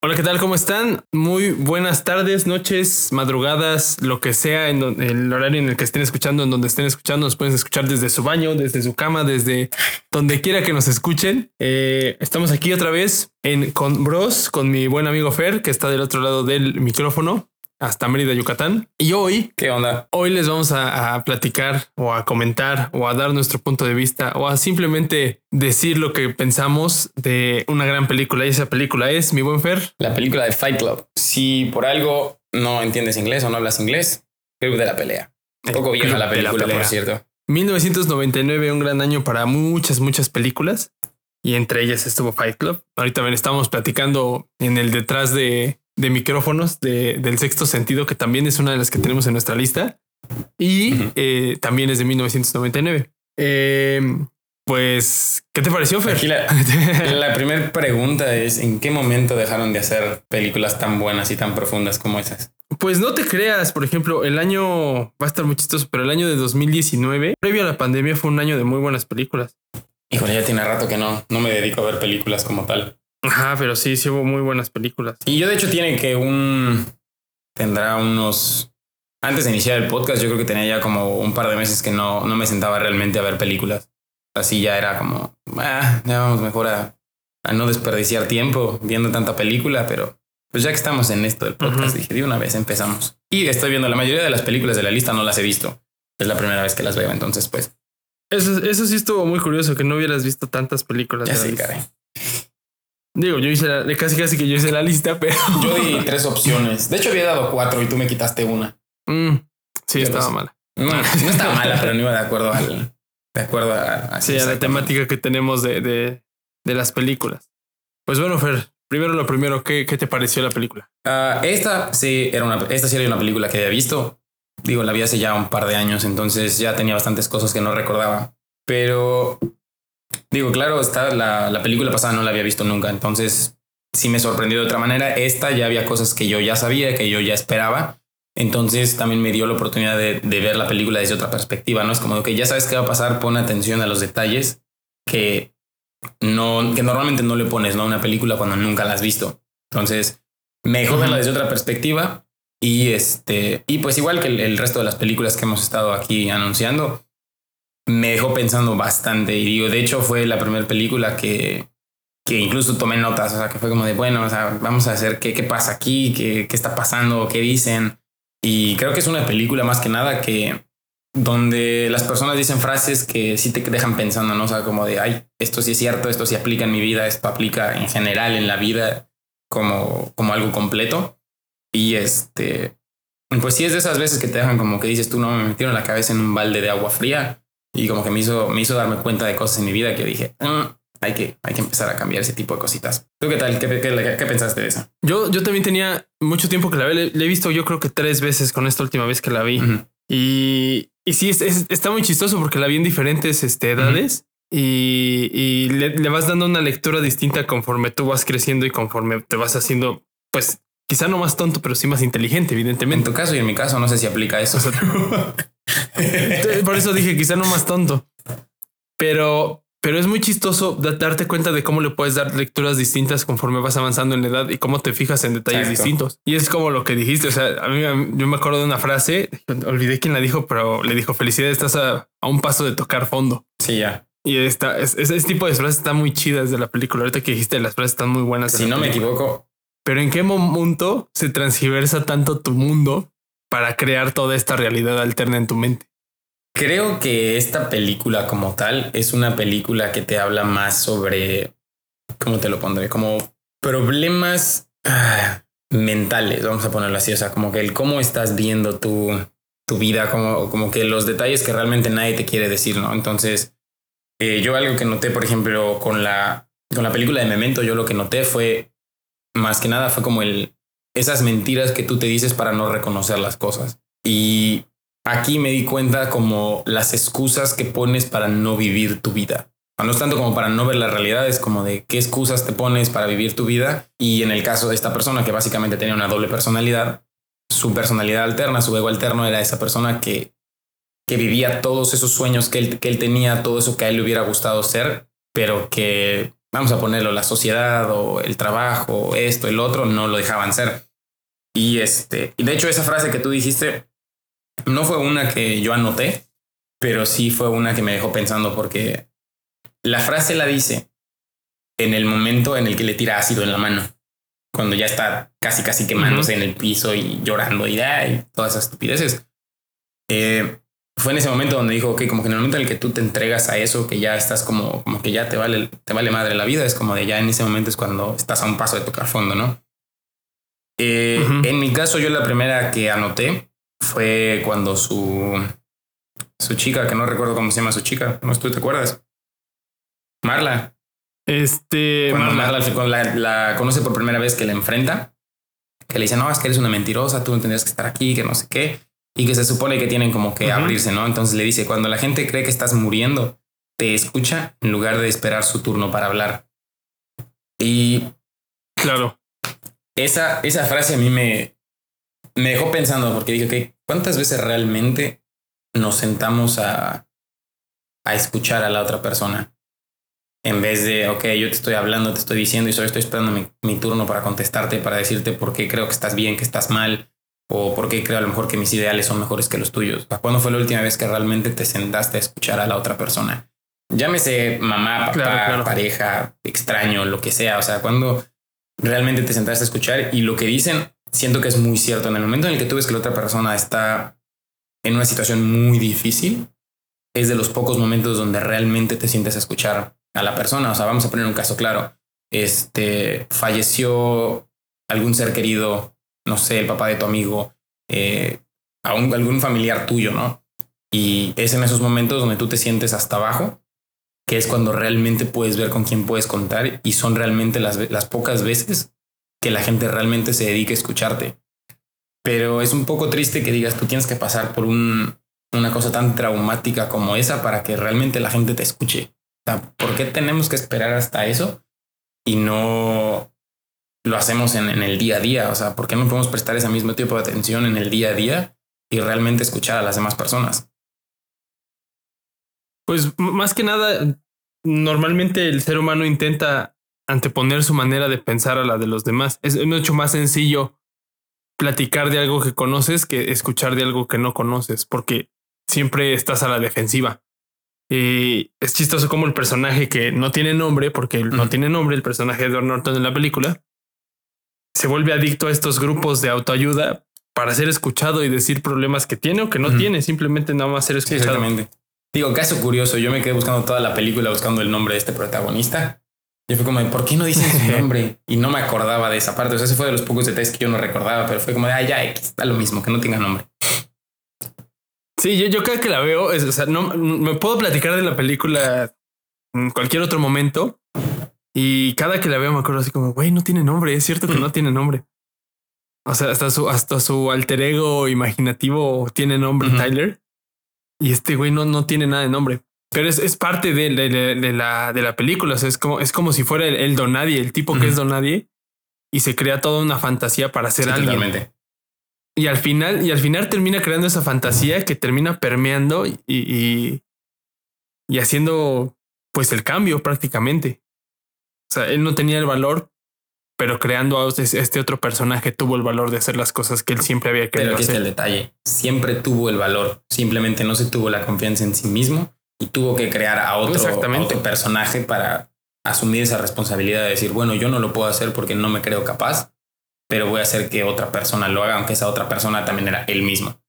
Hola, ¿qué tal? ¿Cómo están? Muy buenas tardes, noches, madrugadas, lo que sea, en el horario en el que estén escuchando, en donde estén escuchando, nos pueden escuchar desde su baño, desde su cama, desde donde quiera que nos escuchen. Eh, estamos aquí otra vez en con Bros, con mi buen amigo Fer, que está del otro lado del micrófono hasta Mérida, Yucatán. Y hoy, ¿qué onda? Hoy les vamos a, platicar o a comentar o a dar nuestro punto de vista o a simplemente decir lo que pensamos de una gran película. Y esa película es, mi buen Fer. La película de Fight Club. Si por algo no entiendes inglés o no hablas inglés, Club de la Pelea. Un poco vieja la película, por cierto. 1999, un gran año para muchas, muchas películas. Y entre ellas estuvo Fight Club. Ahorita también estamos platicando en el detrás de de micrófonos de, del sexto sentido, que también es una de las que tenemos en nuestra lista. Y eh, también es de 1999. Eh, pues, ¿qué te pareció, Fer? la, primera pregunta es, ¿en qué momento dejaron de hacer películas tan buenas y tan profundas como esas? Pues no te creas, por ejemplo, el año va a estar muy chistoso, pero el año de 2019, previo a la pandemia, fue un año de muy buenas películas. Híjole, ya tiene rato que no, no me dedico a ver películas como tal. Ajá, pero sí, sí hubo muy buenas películas. Y yo de hecho tiene que un... Tendrá unos... Antes de iniciar el podcast yo creo que tenía ya como un par de meses que no, no me sentaba realmente a ver películas. Así ya era como... Ah, ya vamos mejor a, a no desperdiciar tiempo viendo tanta película, pero pues ya que estamos en esto del podcast, dije, de una vez empezamos. Y estoy viendo la mayoría de las películas de la lista, no las he visto. Es la primera vez que las veo, entonces pues... Eso, eso sí estuvo muy curioso, que no hubieras visto tantas películas. Ya sí, caray. Digo, yo hice la, casi casi que yo hice la lista, pero. Yo di tres opciones. De hecho, había dado cuatro y tú me quitaste una. Mm, sí, estaba mala. No, estaba mala, pero no iba de acuerdo al. De acuerdo a. sí, a la temática que tenemos de, de, de, las películas. Pues bueno, Fer, primero lo primero, ¿qué, qué te pareció la película? Uh, esta sí era una. Esta sí era una película que había visto. Digo, la vi hace ya un par de años, entonces ya tenía bastantes cosas que no recordaba. Pero Digo, claro, está la, la película pasada no la había visto nunca, entonces sí me sorprendió de otra manera. Esta ya había cosas que yo ya sabía, que yo ya esperaba. Entonces también me dio la oportunidad de, de ver la película desde otra perspectiva, ¿no? Es como que ya sabes qué va a pasar, pon atención a los detalles que, no, que normalmente no le pones ¿no? a una película cuando nunca la has visto. Entonces, mejor verla desde otra perspectiva. Y este, y pues igual que el resto de las películas que hemos estado aquí anunciando, me dejó pensando bastante. Y digo, de hecho fue la primera película que, que incluso tomé notas, o sea, que fue como de, bueno, o sea, vamos a hacer qué, qué pasa aquí, qué, qué está pasando, qué dicen. Y creo que es una película más que nada que donde las personas dicen frases que sí te dejan pensando, ¿no? O sea, como de, ay, esto sí es cierto, esto sí aplica en mi vida, esto aplica en general en la vida como, como algo completo. Y este, pues sí es de esas veces que te dejan como que dices, tú no me metieron la cabeza en un balde de agua fría y como que me hizo, me hizo darme cuenta de cosas en mi vida que dije, mm, hay, que, hay que empezar a cambiar ese tipo de cositas. ¿Tú qué tal? ¿Qué, qué, pensaste de eso? Yo, yo también tenía mucho tiempo que la vi. Le, he visto yo creo que tres veces con esta última vez que la vi. Y, y sí, es, está muy chistoso porque la vi en diferentes este, edades. Y, y le, le, vas dando una lectura distinta conforme tú vas creciendo y conforme te vas haciendo, pues quizá no más tonto, pero sí más inteligente, evidentemente. En tu caso y en mi caso, no sé si aplica eso. Por eso dije, quizá no más tonto. Pero, pero es muy chistoso darte cuenta de cómo le puedes dar lecturas distintas conforme vas avanzando en la edad y cómo te fijas en detalles distintos. Y es como lo que dijiste. O sea, a mí yo me acuerdo de una frase, olvidé quién la dijo, pero le dijo felicidades, estás a, un paso de tocar fondo. Sí, ya. Y esta, ese tipo de frases está muy chidas de la película. Ahorita que dijiste, las frases están muy buenas. Si no me equivoco. Pero en qué momento se transgiversa tanto tu mundo para crear toda esta realidad alterna en tu mente. Creo que esta película como tal es una película que te habla más sobre, ¿cómo te lo pondré? Como problemas ah, mentales, vamos a ponerlo así, o sea, como que el cómo estás viendo tu, tu vida, como, como que los detalles que realmente nadie te quiere decir, ¿no? Entonces, eh, yo algo que noté, por ejemplo, con la, con la película de Memento, yo lo que noté fue, más que nada, fue como el, esas mentiras que tú te dices para no reconocer las cosas. Y aquí me di cuenta como las excusas que pones para no vivir tu vida. No es tanto como para no ver la realidad, es como de qué excusas te pones para vivir tu vida. Y en el caso de esta persona que básicamente tenía una doble personalidad, su personalidad alterna, su ego alterno era esa persona que, que vivía todos esos sueños que él, que él tenía, todo eso que a él le hubiera gustado ser, pero que vamos a ponerlo, la sociedad o el trabajo, esto, el otro, no lo dejaban ser. Y este, y de hecho esa frase que tú dijiste no fue una que yo anoté, pero sí fue una que me dejó pensando porque la frase la dice en el momento en el que le tira ácido en la mano, cuando ya está casi casi quemándose en el piso y llorando y, y todas esas estupideces. Eh, fue en ese momento donde dijo, ok, como que en el momento en el que tú te entregas a eso, que ya estás como, como que ya te vale, te vale madre la vida, es como de ya en ese momento es cuando estás a un paso de tocar fondo, ¿no? Eh, en mi caso, yo la primera que anoté fue cuando su, su chica, que no recuerdo cómo se llama su chica, ¿no tú te acuerdas? Marla. Este. Cuando Marla, la, la, conoce por primera vez que la enfrenta, que le dice, no, es que eres una mentirosa, tú no tendrías que estar aquí, que no sé qué y que se supone que tienen como que abrirse, ¿no? Entonces le dice, cuando la gente cree que estás muriendo, te escucha en lugar de esperar su turno para hablar. Y claro, esa, esa frase a mí me, me dejó pensando porque dije, que ¿cuántas veces realmente nos sentamos a, a escuchar a la otra persona? En vez de, ok, yo te estoy hablando, te estoy diciendo y solo estoy esperando mi, mi turno para contestarte, para decirte por qué creo que estás bien, que estás mal, o por qué creo a lo mejor que mis ideales son mejores que los tuyos. ¿Cuándo fue la última vez que realmente te sentaste a escuchar a la otra persona? Llámese mamá, papá, pareja, extraño, lo que sea. O sea, cuando realmente te sentaste a escuchar y lo que dicen, siento que es muy cierto. En el momento en el que tú ves que la otra persona está en una situación muy difícil, es de los pocos momentos donde realmente te sientes a escuchar a la persona. O sea, vamos a poner un caso claro. Este falleció algún ser querido no sé, el papá de tu amigo, eh, algún familiar tuyo, ¿no? Y es en esos momentos donde tú te sientes hasta abajo, que es cuando realmente puedes ver con quién puedes contar y son realmente las, las pocas veces que la gente realmente se dedique a escucharte. Pero es un poco triste que digas, tú tienes que pasar por un, una cosa tan traumática como esa para que realmente la gente te escuche. O sea, ¿por qué tenemos que esperar hasta eso y no lo hacemos en, el día a día. O sea, ¿por qué no podemos prestar ese mismo tipo de atención en el día a día y realmente escuchar a las demás personas? Pues más que nada, normalmente el ser humano intenta anteponer su manera de pensar a la de los demás. Es mucho más sencillo platicar de algo que conoces que escuchar de algo que no conoces, porque siempre estás a la defensiva. Y es chistoso como el personaje que no tiene nombre, porque no tiene nombre, el personaje de Edward Norton en la película, se vuelve adicto a estos grupos de autoayuda para ser escuchado y decir problemas que tiene o que no tiene, simplemente nada más ser escuchado. Digo, caso curioso, yo me quedé buscando toda la película buscando el nombre de este protagonista. Y fue como, ¿por qué no dicen su nombre? Y no me acordaba de esa parte. O sea, ese fue de los pocos detalles que yo no recordaba, pero fue como de, ah, ya, está lo mismo, que no tenga nombre. Sí, yo, yo cada que la veo, es, o sea, no me puedo platicar de la película en cualquier otro momento, y cada que la veo me acuerdo así como, güey, no tiene nombre, es cierto que no tiene nombre. O sea, hasta su, hasta su alter ego imaginativo tiene nombre, Tyler. Y este güey no, no tiene nada de nombre. Pero es, es parte de, de, la, de la película. O sea, es como, es como si fuera el, Donadie, el tipo que es Donadie. Y se crea toda una fantasía para ser alguien. Y al final, y al final termina creando esa fantasía que termina permeando y, y, y haciendo pues el cambio prácticamente. O sea, él no tenía el valor, pero creando a este otro personaje tuvo el valor de hacer las cosas que él siempre había querido pero aquí Está el detalle. Siempre tuvo el valor. Simplemente no se tuvo la confianza en sí mismo y tuvo que crear a otro, otro personaje para asumir esa responsabilidad de decir, bueno, yo no lo puedo hacer porque no me creo capaz, pero voy a hacer que otra persona lo haga, aunque esa otra persona también era él mismo.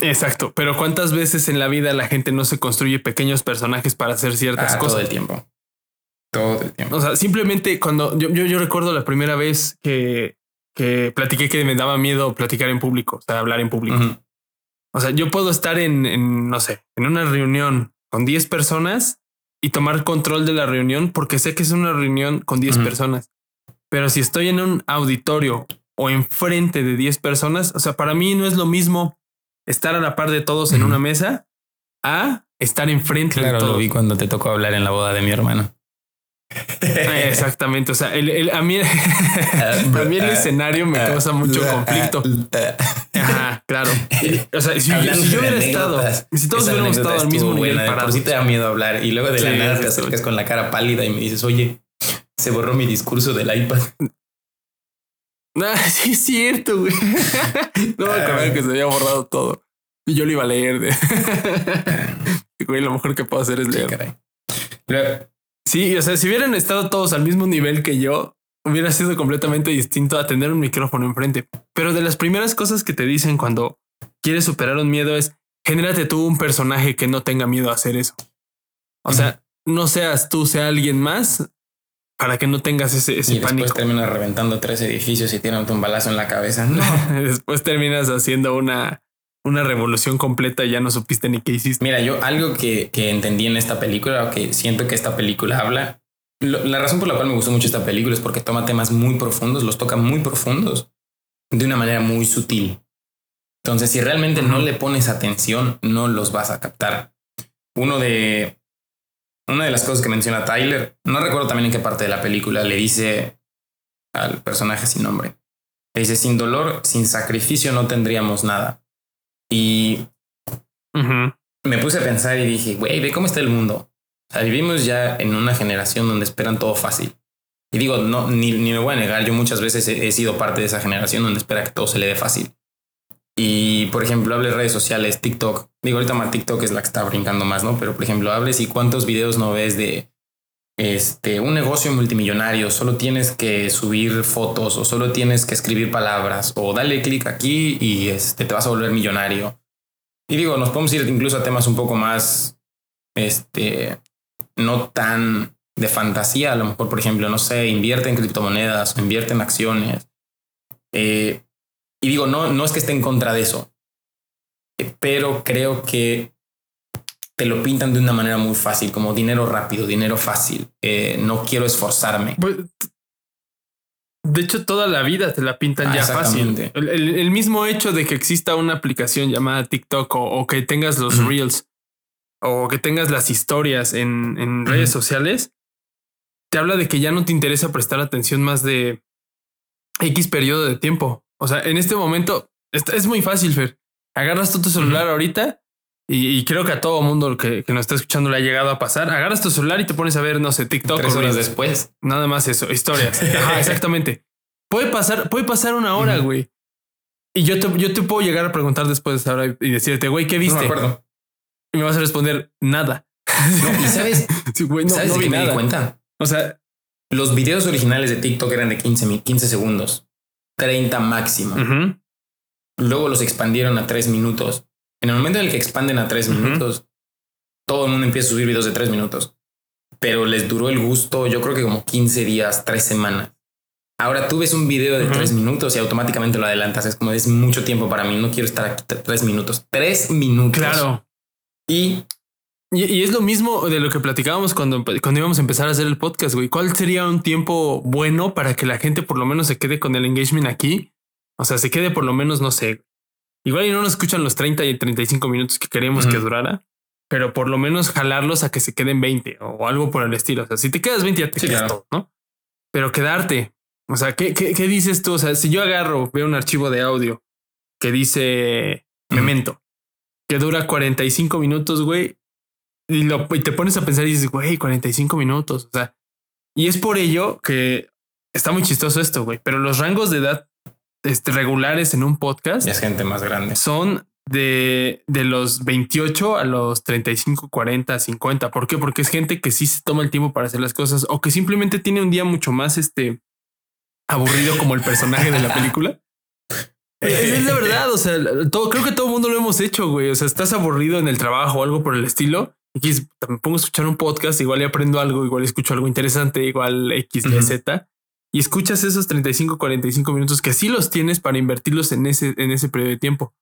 Exacto, pero ¿cuántas veces en la vida la gente no se construye pequeños personajes para hacer ciertas ah, cosas? Todo el tiempo. Todo el tiempo. O sea, simplemente cuando yo, yo, recuerdo la primera vez que, que platiqué que me daba miedo platicar en público, o sea, hablar en público. O sea, yo puedo estar en, en, no sé, en una reunión con 10 personas y tomar control de la reunión porque sé que es una reunión con 10 personas. Pero si estoy en un auditorio o enfrente de 10 personas, o sea, para mí no es lo mismo estar a la par de todos en una mesa a estar enfrente de todos. lo vi cuando te tocó hablar en la boda de mi hermano. Exactamente. O sea, el, el, a mí, a mí el escenario me causa mucho conflicto. Ajá, claro. O sea, si, si yo hubiera estado, si todos hubiéramos estado al mismo nivel buena, Por si te da miedo hablar y luego de la nada te acercas con la cara pálida y me dices, oye, se borró mi discurso del iPad. Ah, sí es cierto, güey. no me acuerdo que se había borrado todo. Y yo lo iba a leer. De... güey, lo mejor que puedo hacer es leer. Sí, o sea, si hubieran estado todos al mismo nivel que yo, hubiera sido completamente distinto a tener un micrófono enfrente. Pero de las primeras cosas que te dicen cuando quieres superar un miedo es genérate tú un personaje que no tenga miedo a hacer eso. O sea, no seas tú, sea alguien más para que no tengas ese, ese y después terminas reventando tres edificios y tienes un balazo en la cabeza. No. después terminas haciendo una, una revolución completa y ya no supiste ni qué hiciste. Mira, yo algo que, que entendí en esta película, o que siento que esta película habla, la razón por la cual me gustó mucho esta película es porque toma temas muy profundos, los toca muy profundos, de una manera muy sutil. Entonces, si realmente no le pones atención, no los vas a captar. Uno de, una de las cosas que menciona Tyler, no recuerdo también en qué parte de la película, le dice al personaje sin nombre. Le dice, sin dolor, sin sacrificio no tendríamos nada. Y me puse a pensar y dije, güey, ve cómo está el mundo. O sea, vivimos ya en una generación donde esperan todo fácil. Y digo, no, ni, ni me voy a negar, yo muchas veces he, sido parte de esa generación donde espera que todo se le dé fácil. Y por ejemplo, hables redes sociales, TikTok. Digo, ahorita más TikTok es la que está brincando más, ¿no? Pero por ejemplo, hables y cuántos videos no ves de este, un negocio multimillonario, solo tienes que subir fotos o solo tienes que escribir palabras o dale clic aquí y este, te vas a volver millonario. Y digo, nos podemos ir incluso a temas un poco más, este, no tan de fantasía, a lo mejor, por ejemplo, no sé, invierte en criptomonedas o invierte en acciones. Eh, y digo, no, no es que esté en contra de eso, eh, pero creo que te lo pintan de una manera muy fácil, como dinero rápido, dinero fácil. Eh, no quiero esforzarme. Pues, de hecho, toda la vida te la pintan ah, ya fácil. El, mismo hecho de que exista una aplicación llamada TikTok o, que tengas los reels o que tengas las historias en, redes sociales, te habla de que ya no te interesa prestar atención más de X periodo de tiempo. O sea, en este momento es, muy fácil, Fer. Agarras tu celular ahorita y, creo que a todo mundo que, que nos está escuchando le ha llegado a pasar. Agarras tu celular y te pones a ver, no sé, TikTok. Tres horas después. Nada más eso, historias. Ajá, exactamente. Puede pasar, puede pasar una hora, güey. Y yo te, yo te puedo llegar a preguntar después de esa hora y decirte, güey, ¿qué viste? No me acuerdo. Y me vas a responder, nada. y sabes, güey, no, ¿sabes me di cuenta? O sea, los videos originales de TikTok eran de 15, 15 segundos. 30 máximo. Luego los expandieron a 3 minutos. En el momento en el que expanden a 3 minutos, todo el mundo empieza a subir videos de 3 minutos. Pero les duró el gusto, yo creo que como 15 días, 3 semanas. Ahora tú ves un video de 3 minutos y automáticamente lo adelantas. Es como es mucho tiempo para mí. No quiero estar aquí 3 minutos. 3 minutos. Claro. Y y, es lo mismo de lo que platicábamos cuando, cuando íbamos a empezar a hacer el podcast, güey. ¿Cuál sería un tiempo bueno para que la gente por lo menos se quede con el engagement aquí? O sea, se quede por lo menos, no sé. Igual y no nos escuchan los 30 y 35 minutos que queríamos que durara, pero por lo menos jalarlos a que se queden 20 o algo por el estilo. O sea, si te quedas 20 ya te quedas todo, ¿no? Pero quedarte. O sea, ¿qué, ¿qué, qué, dices tú? O sea, si yo agarro, veo un archivo de audio que dice Memento, que dura 45 minutos, güey, y, lo, y te pones a pensar y dices, güey, 45 minutos. O sea, y es por ello que está muy chistoso esto, güey. Pero los rangos de edad este, regulares en un podcast. es gente más grande. Son de, de los 28 a los 35, 40, 50. ¿Por qué? Porque es gente que sí se toma el tiempo para hacer las cosas o que simplemente tiene un día mucho más este aburrido como el personaje de la película. Es, la verdad, o sea, todo, creo que todo el mundo lo hemos hecho, güey. O sea, estás aburrido en el trabajo o algo por el estilo X, me pongo a escuchar un podcast, igual y aprendo algo, igual escucho algo interesante, igual X, Y, Z. Y escuchas esos 35, 45 minutos que sí los tienes para invertirlos en ese, en ese periodo de tiempo.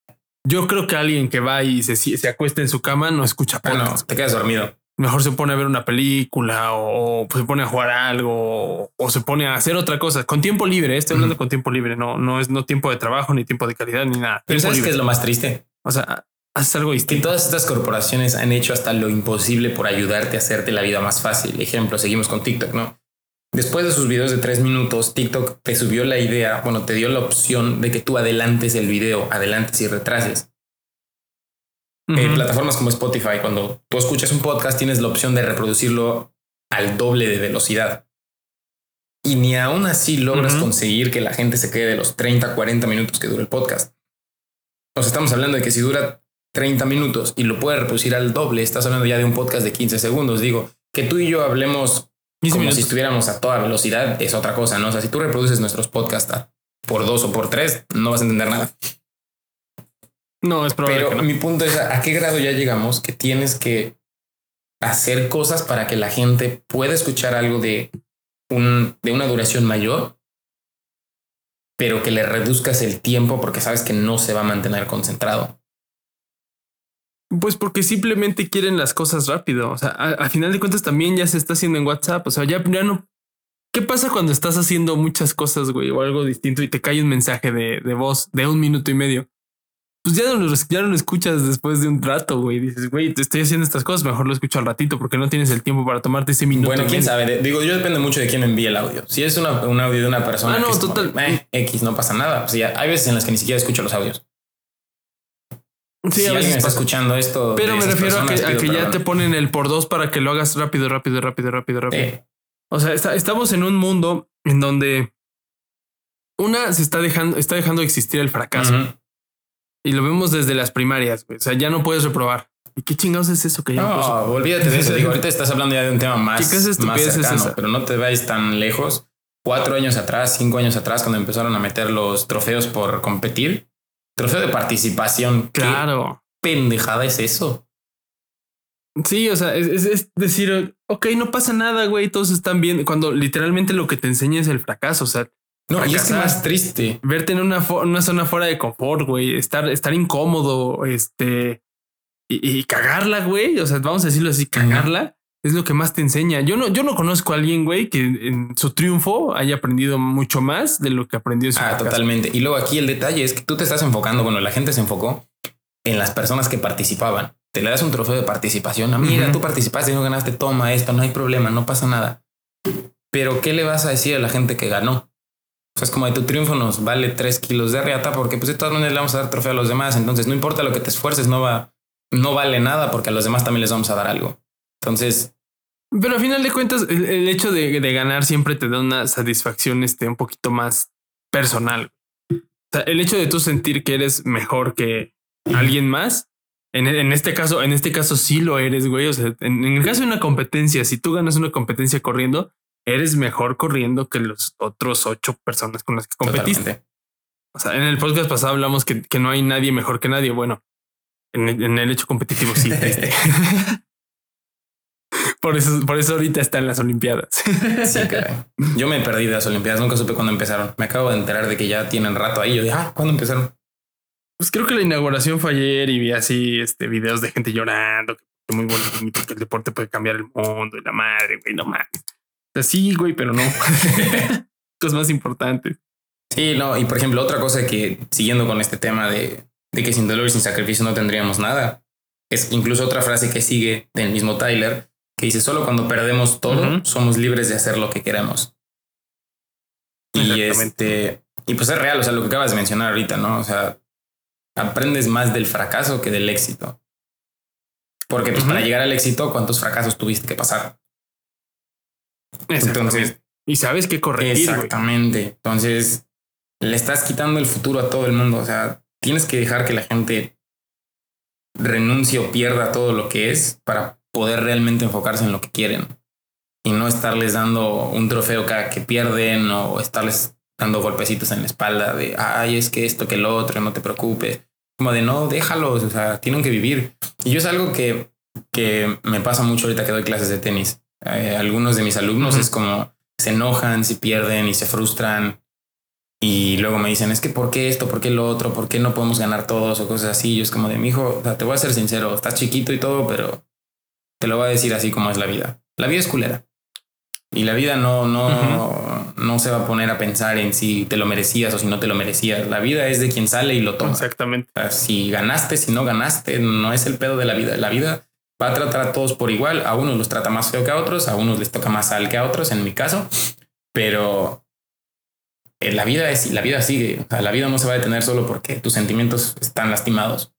Yo creo que alguien que va y se, se acuesta en su cama no escucha podcast. te quedas dormido. Mejor se pone a ver una película o, se pone a jugar algo o, se pone a hacer otra cosa con tiempo libre. Estoy hablando con tiempo libre, no, no es no tiempo de trabajo ni tiempo de calidad ni nada. Pero sabes qué es lo más triste. O sea, haces algo Que distinto. todas estas corporaciones han hecho hasta lo imposible por ayudarte a hacerte la vida más fácil. Ejemplo, seguimos con TikTok, ¿no? Después de sus videos de tres minutos, TikTok te subió la idea, bueno, te dio la opción de que tú adelantes el video, adelantes y retrases. Eh, Ujú. plataformas como Spotify, cuando tú escuchas un podcast, tienes la opción de reproducirlo al doble de velocidad. Y ni aún así logras conseguir que la gente se quede de los 30, 40 minutos que dura el podcast. Sea, estamos hablando de que si dura 30 minutos y lo puedes reproducir al doble, estás hablando ya de un podcast de 15 segundos. Digo, que tú y yo hablemos 15 como minutos. si estuviéramos a toda velocidad es otra cosa, ¿no? O sea, si tú reproduces nuestros podcasts por dos o por tres, no vas a entender nada. No, es probable Pero que no. mi punto es a qué grado ya llegamos que tienes que hacer cosas para que la gente pueda escuchar algo de un de una duración mayor, pero que le reduzcas el tiempo porque sabes que no se va a mantener concentrado. Pues porque simplemente quieren las cosas rápido. O sea, a, a final de cuentas también ya se está haciendo en WhatsApp. O sea, ya, ya no. ¿Qué pasa cuando estás haciendo muchas cosas, güey, o algo distinto y te cae un mensaje de, de voz de un minuto y medio? Pues ya no, lo, ya no lo escuchas después de un rato, güey. Dices, güey, te estoy haciendo estas cosas, mejor lo escucho al ratito porque no tienes el tiempo para tomarte ese minuto. Bueno, quién medio. sabe. Digo, yo depende mucho de quién me envíe el audio. Si es una, un audio de una persona Ah, no, que es como, total. "Eh, X, no pasa nada. O sea, hay veces en las que ni siquiera escucho los audios. Sí, si alguien está pasa. escuchando esto, Pero me refiero a que, a ya te ponen el por dos para que lo hagas rápido, rápido, rápido, rápido, rápido. O sea, está- estamos en un mundo en donde una se está dejando, está dejando de existir el fracaso ujú. y lo vemos desde las primarias. güey. O sea, ya no puedes reprobar. ¿Y qué chingados es eso que ya no, olvídate de eso. Digo, ahorita estás hablando ya de un tema más, ¿Qué más es cercano, esa? pero no te vayas tan lejos. Cuatro años atrás, cinco años atrás, cuando empezaron a meter los trofeos por competir, trofeo de participación. ¿Qué Claro. pendejada es eso? Sí, o sea, es, es- es decir, ok, no pasa nada, güey, todos están bien. Cuando literalmente lo que te enseña es el fracaso. O sea, No, y es que Fracasar. más triste. verte en una, una zona fuera de confort, güey, estar, estar incómodo, este, y, y cagarla, güey. O sea, vamos a decirlo así, cagarla es lo que más te enseña. Yo no, yo no conozco a alguien, güey, que en su triunfo haya aprendido mucho más de lo que aprendió en su Ah, fracaso. totalmente. Y luego aquí el detalle es que tú te estás enfocando, bueno, la gente se enfocó en las personas que participaban. Te le das un trofeo de participación. Ah, mira, Ujú. tú participaste y no ganaste, toma esto, no hay problema, no pasa nada. Pero ¿qué le vas a decir a la gente que ganó? O sea, es como de tu triunfo nos vale tres kilos de riata porque pues de todas maneras le vamos a dar trofeo a los demás. Entonces no importa lo que te esfuerces, no va, no vale nada porque a los demás también les vamos a dar algo. Entonces, Pero al final de cuentas, el, el hecho de, de ganar siempre te da una satisfacción este, un poquito más personal. O sea, el hecho de tú sentir que eres mejor que alguien más, en, en este caso, en este caso sí lo eres, güey. O sea, en, en el caso de una competencia, si tú ganas una competencia corriendo, eres mejor corriendo que los otros ocho personas con las que competiste. totalmente. O sea, en el podcast pasado hablamos que, que no hay nadie mejor que nadie. Bueno, en, el- en el hecho competitivo sí. por eso, por eso ahorita está en las Olimpiadas. Sí, caray. Yo me perdí de las Olimpiadas, nunca supe cuándo empezaron. Me acabo de enterar de que ya tienen rato ahí. Yo dije, ah, ¿cuándo empezaron? Pues creo que la inauguración fue ayer y vi así este videos de gente llorando, que muy bonito, que el deporte puede cambiar el mundo y la madre, güey, no mames. O sea, sí, güey, pero no. Cosas más importantes. Sí, no, y por ejemplo, otra cosa que siguiendo con este tema de, de que sin dolor y sin sacrificio no tendríamos nada, es incluso otra frase que sigue del mismo Tyler, que dice, solo cuando perdemos todo, somos libres de hacer lo que queramos. Y este, y pues es real, o sea, lo que acabas de mencionar ahorita, ¿no? O sea, aprendes más del fracaso que del éxito. Porque pues para llegar al éxito, ¿cuántos fracasos tuviste que pasar? Entonces, y sabes qué corregir. Exactamente. Entonces, le estás quitando el futuro a todo el mundo. O sea, tienes que dejar que la gente renuncie o pierda todo lo que es para poder realmente enfocarse en lo que quieren. Y no estarles dando un trofeo cada que pierden o estarles dando golpecitos en la espalda de, ay, es que esto, que lo otro, no te preocupes. Como de, no, déjalos, o sea, tienen que vivir. Y yo es algo que, que me pasa mucho ahorita que doy clases de tenis. Eh, algunos de mis alumnos es como, se enojan si pierden y se frustran. Y luego me dicen, es que ¿por qué esto? ¿Por qué lo otro? ¿Por qué no podemos ganar todos? O cosas así. Yo es como de mi hijo, o sea, te voy a ser sincero, estás chiquito y todo, pero te lo voy a decir así como es la vida. La vida es culera. Y la vida no, no, no se va a poner a pensar en si te lo merecías o si no te lo merecías. La vida es de quien sale y lo toma. Exactamente. si ganaste, si no ganaste, no es el pedo de la vida. La vida va a tratar a todos por igual. A unos los trata más feo que a otros, a unos les toca más sal que a otros, en mi caso. Pero eh, la vida es la vida sigue. la vida no se va a detener solo porque tus sentimientos están lastimados.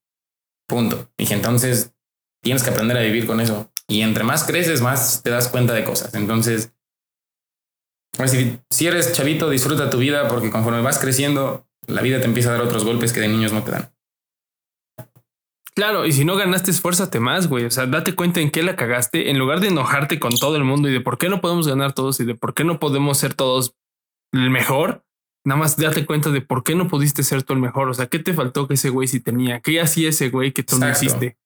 Punto. Y entonces tienes que aprender a vivir con eso. Y entre más creces, más te das cuenta de cosas. Entonces, si, si eres chavito, disfruta tu vida porque conforme vas creciendo, la vida te empieza a dar otros golpes que de niños no te dan. Claro, y si no ganaste, esfuérzate más, güey. O sea, date cuenta en qué la cagaste, en lugar de enojarte con todo el mundo y de por qué no podemos ganar todos y de por qué no podemos ser todos el mejor. Nada más date cuenta de por qué no pudiste ser tú el mejor. O sea, ¿qué te faltó que ese güey sí tenía? ¿Qué hacía ese güey que tú no hiciste?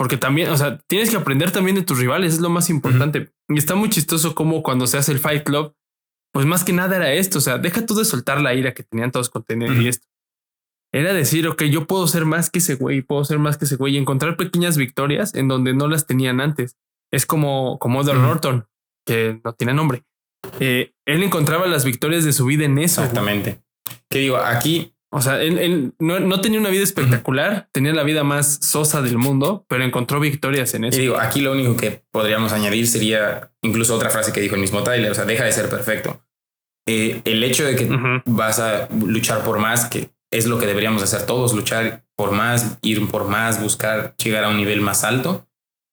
Porque también, o sea, tienes que aprender también de tus rivales, es lo más importante. Y está muy chistoso como cuando se hace el Fight Club, pues más que nada era esto. O sea, deja tú de soltar la ira que tenían todos con tener y esto. Era decir, ok, yo puedo ser más que ese güey, puedo ser más que ese güey y encontrar pequeñas victorias en donde no las tenían antes. Es como, como Edward Norton, que no tiene nombre. Eh, él encontraba las victorias de su vida en eso. Exactamente. Que digo, aquí. O sea, él, no, tenía una vida espectacular, tenía la vida más sosa del mundo, pero encontró victorias en eso. Y digo, aquí lo único que podríamos añadir sería incluso otra frase que dijo el mismo Tyler, o sea, deja de ser perfecto. Eh, el hecho de que vas a luchar por más, que es lo que deberíamos hacer todos, luchar por más, ir por más, buscar llegar a un nivel más alto,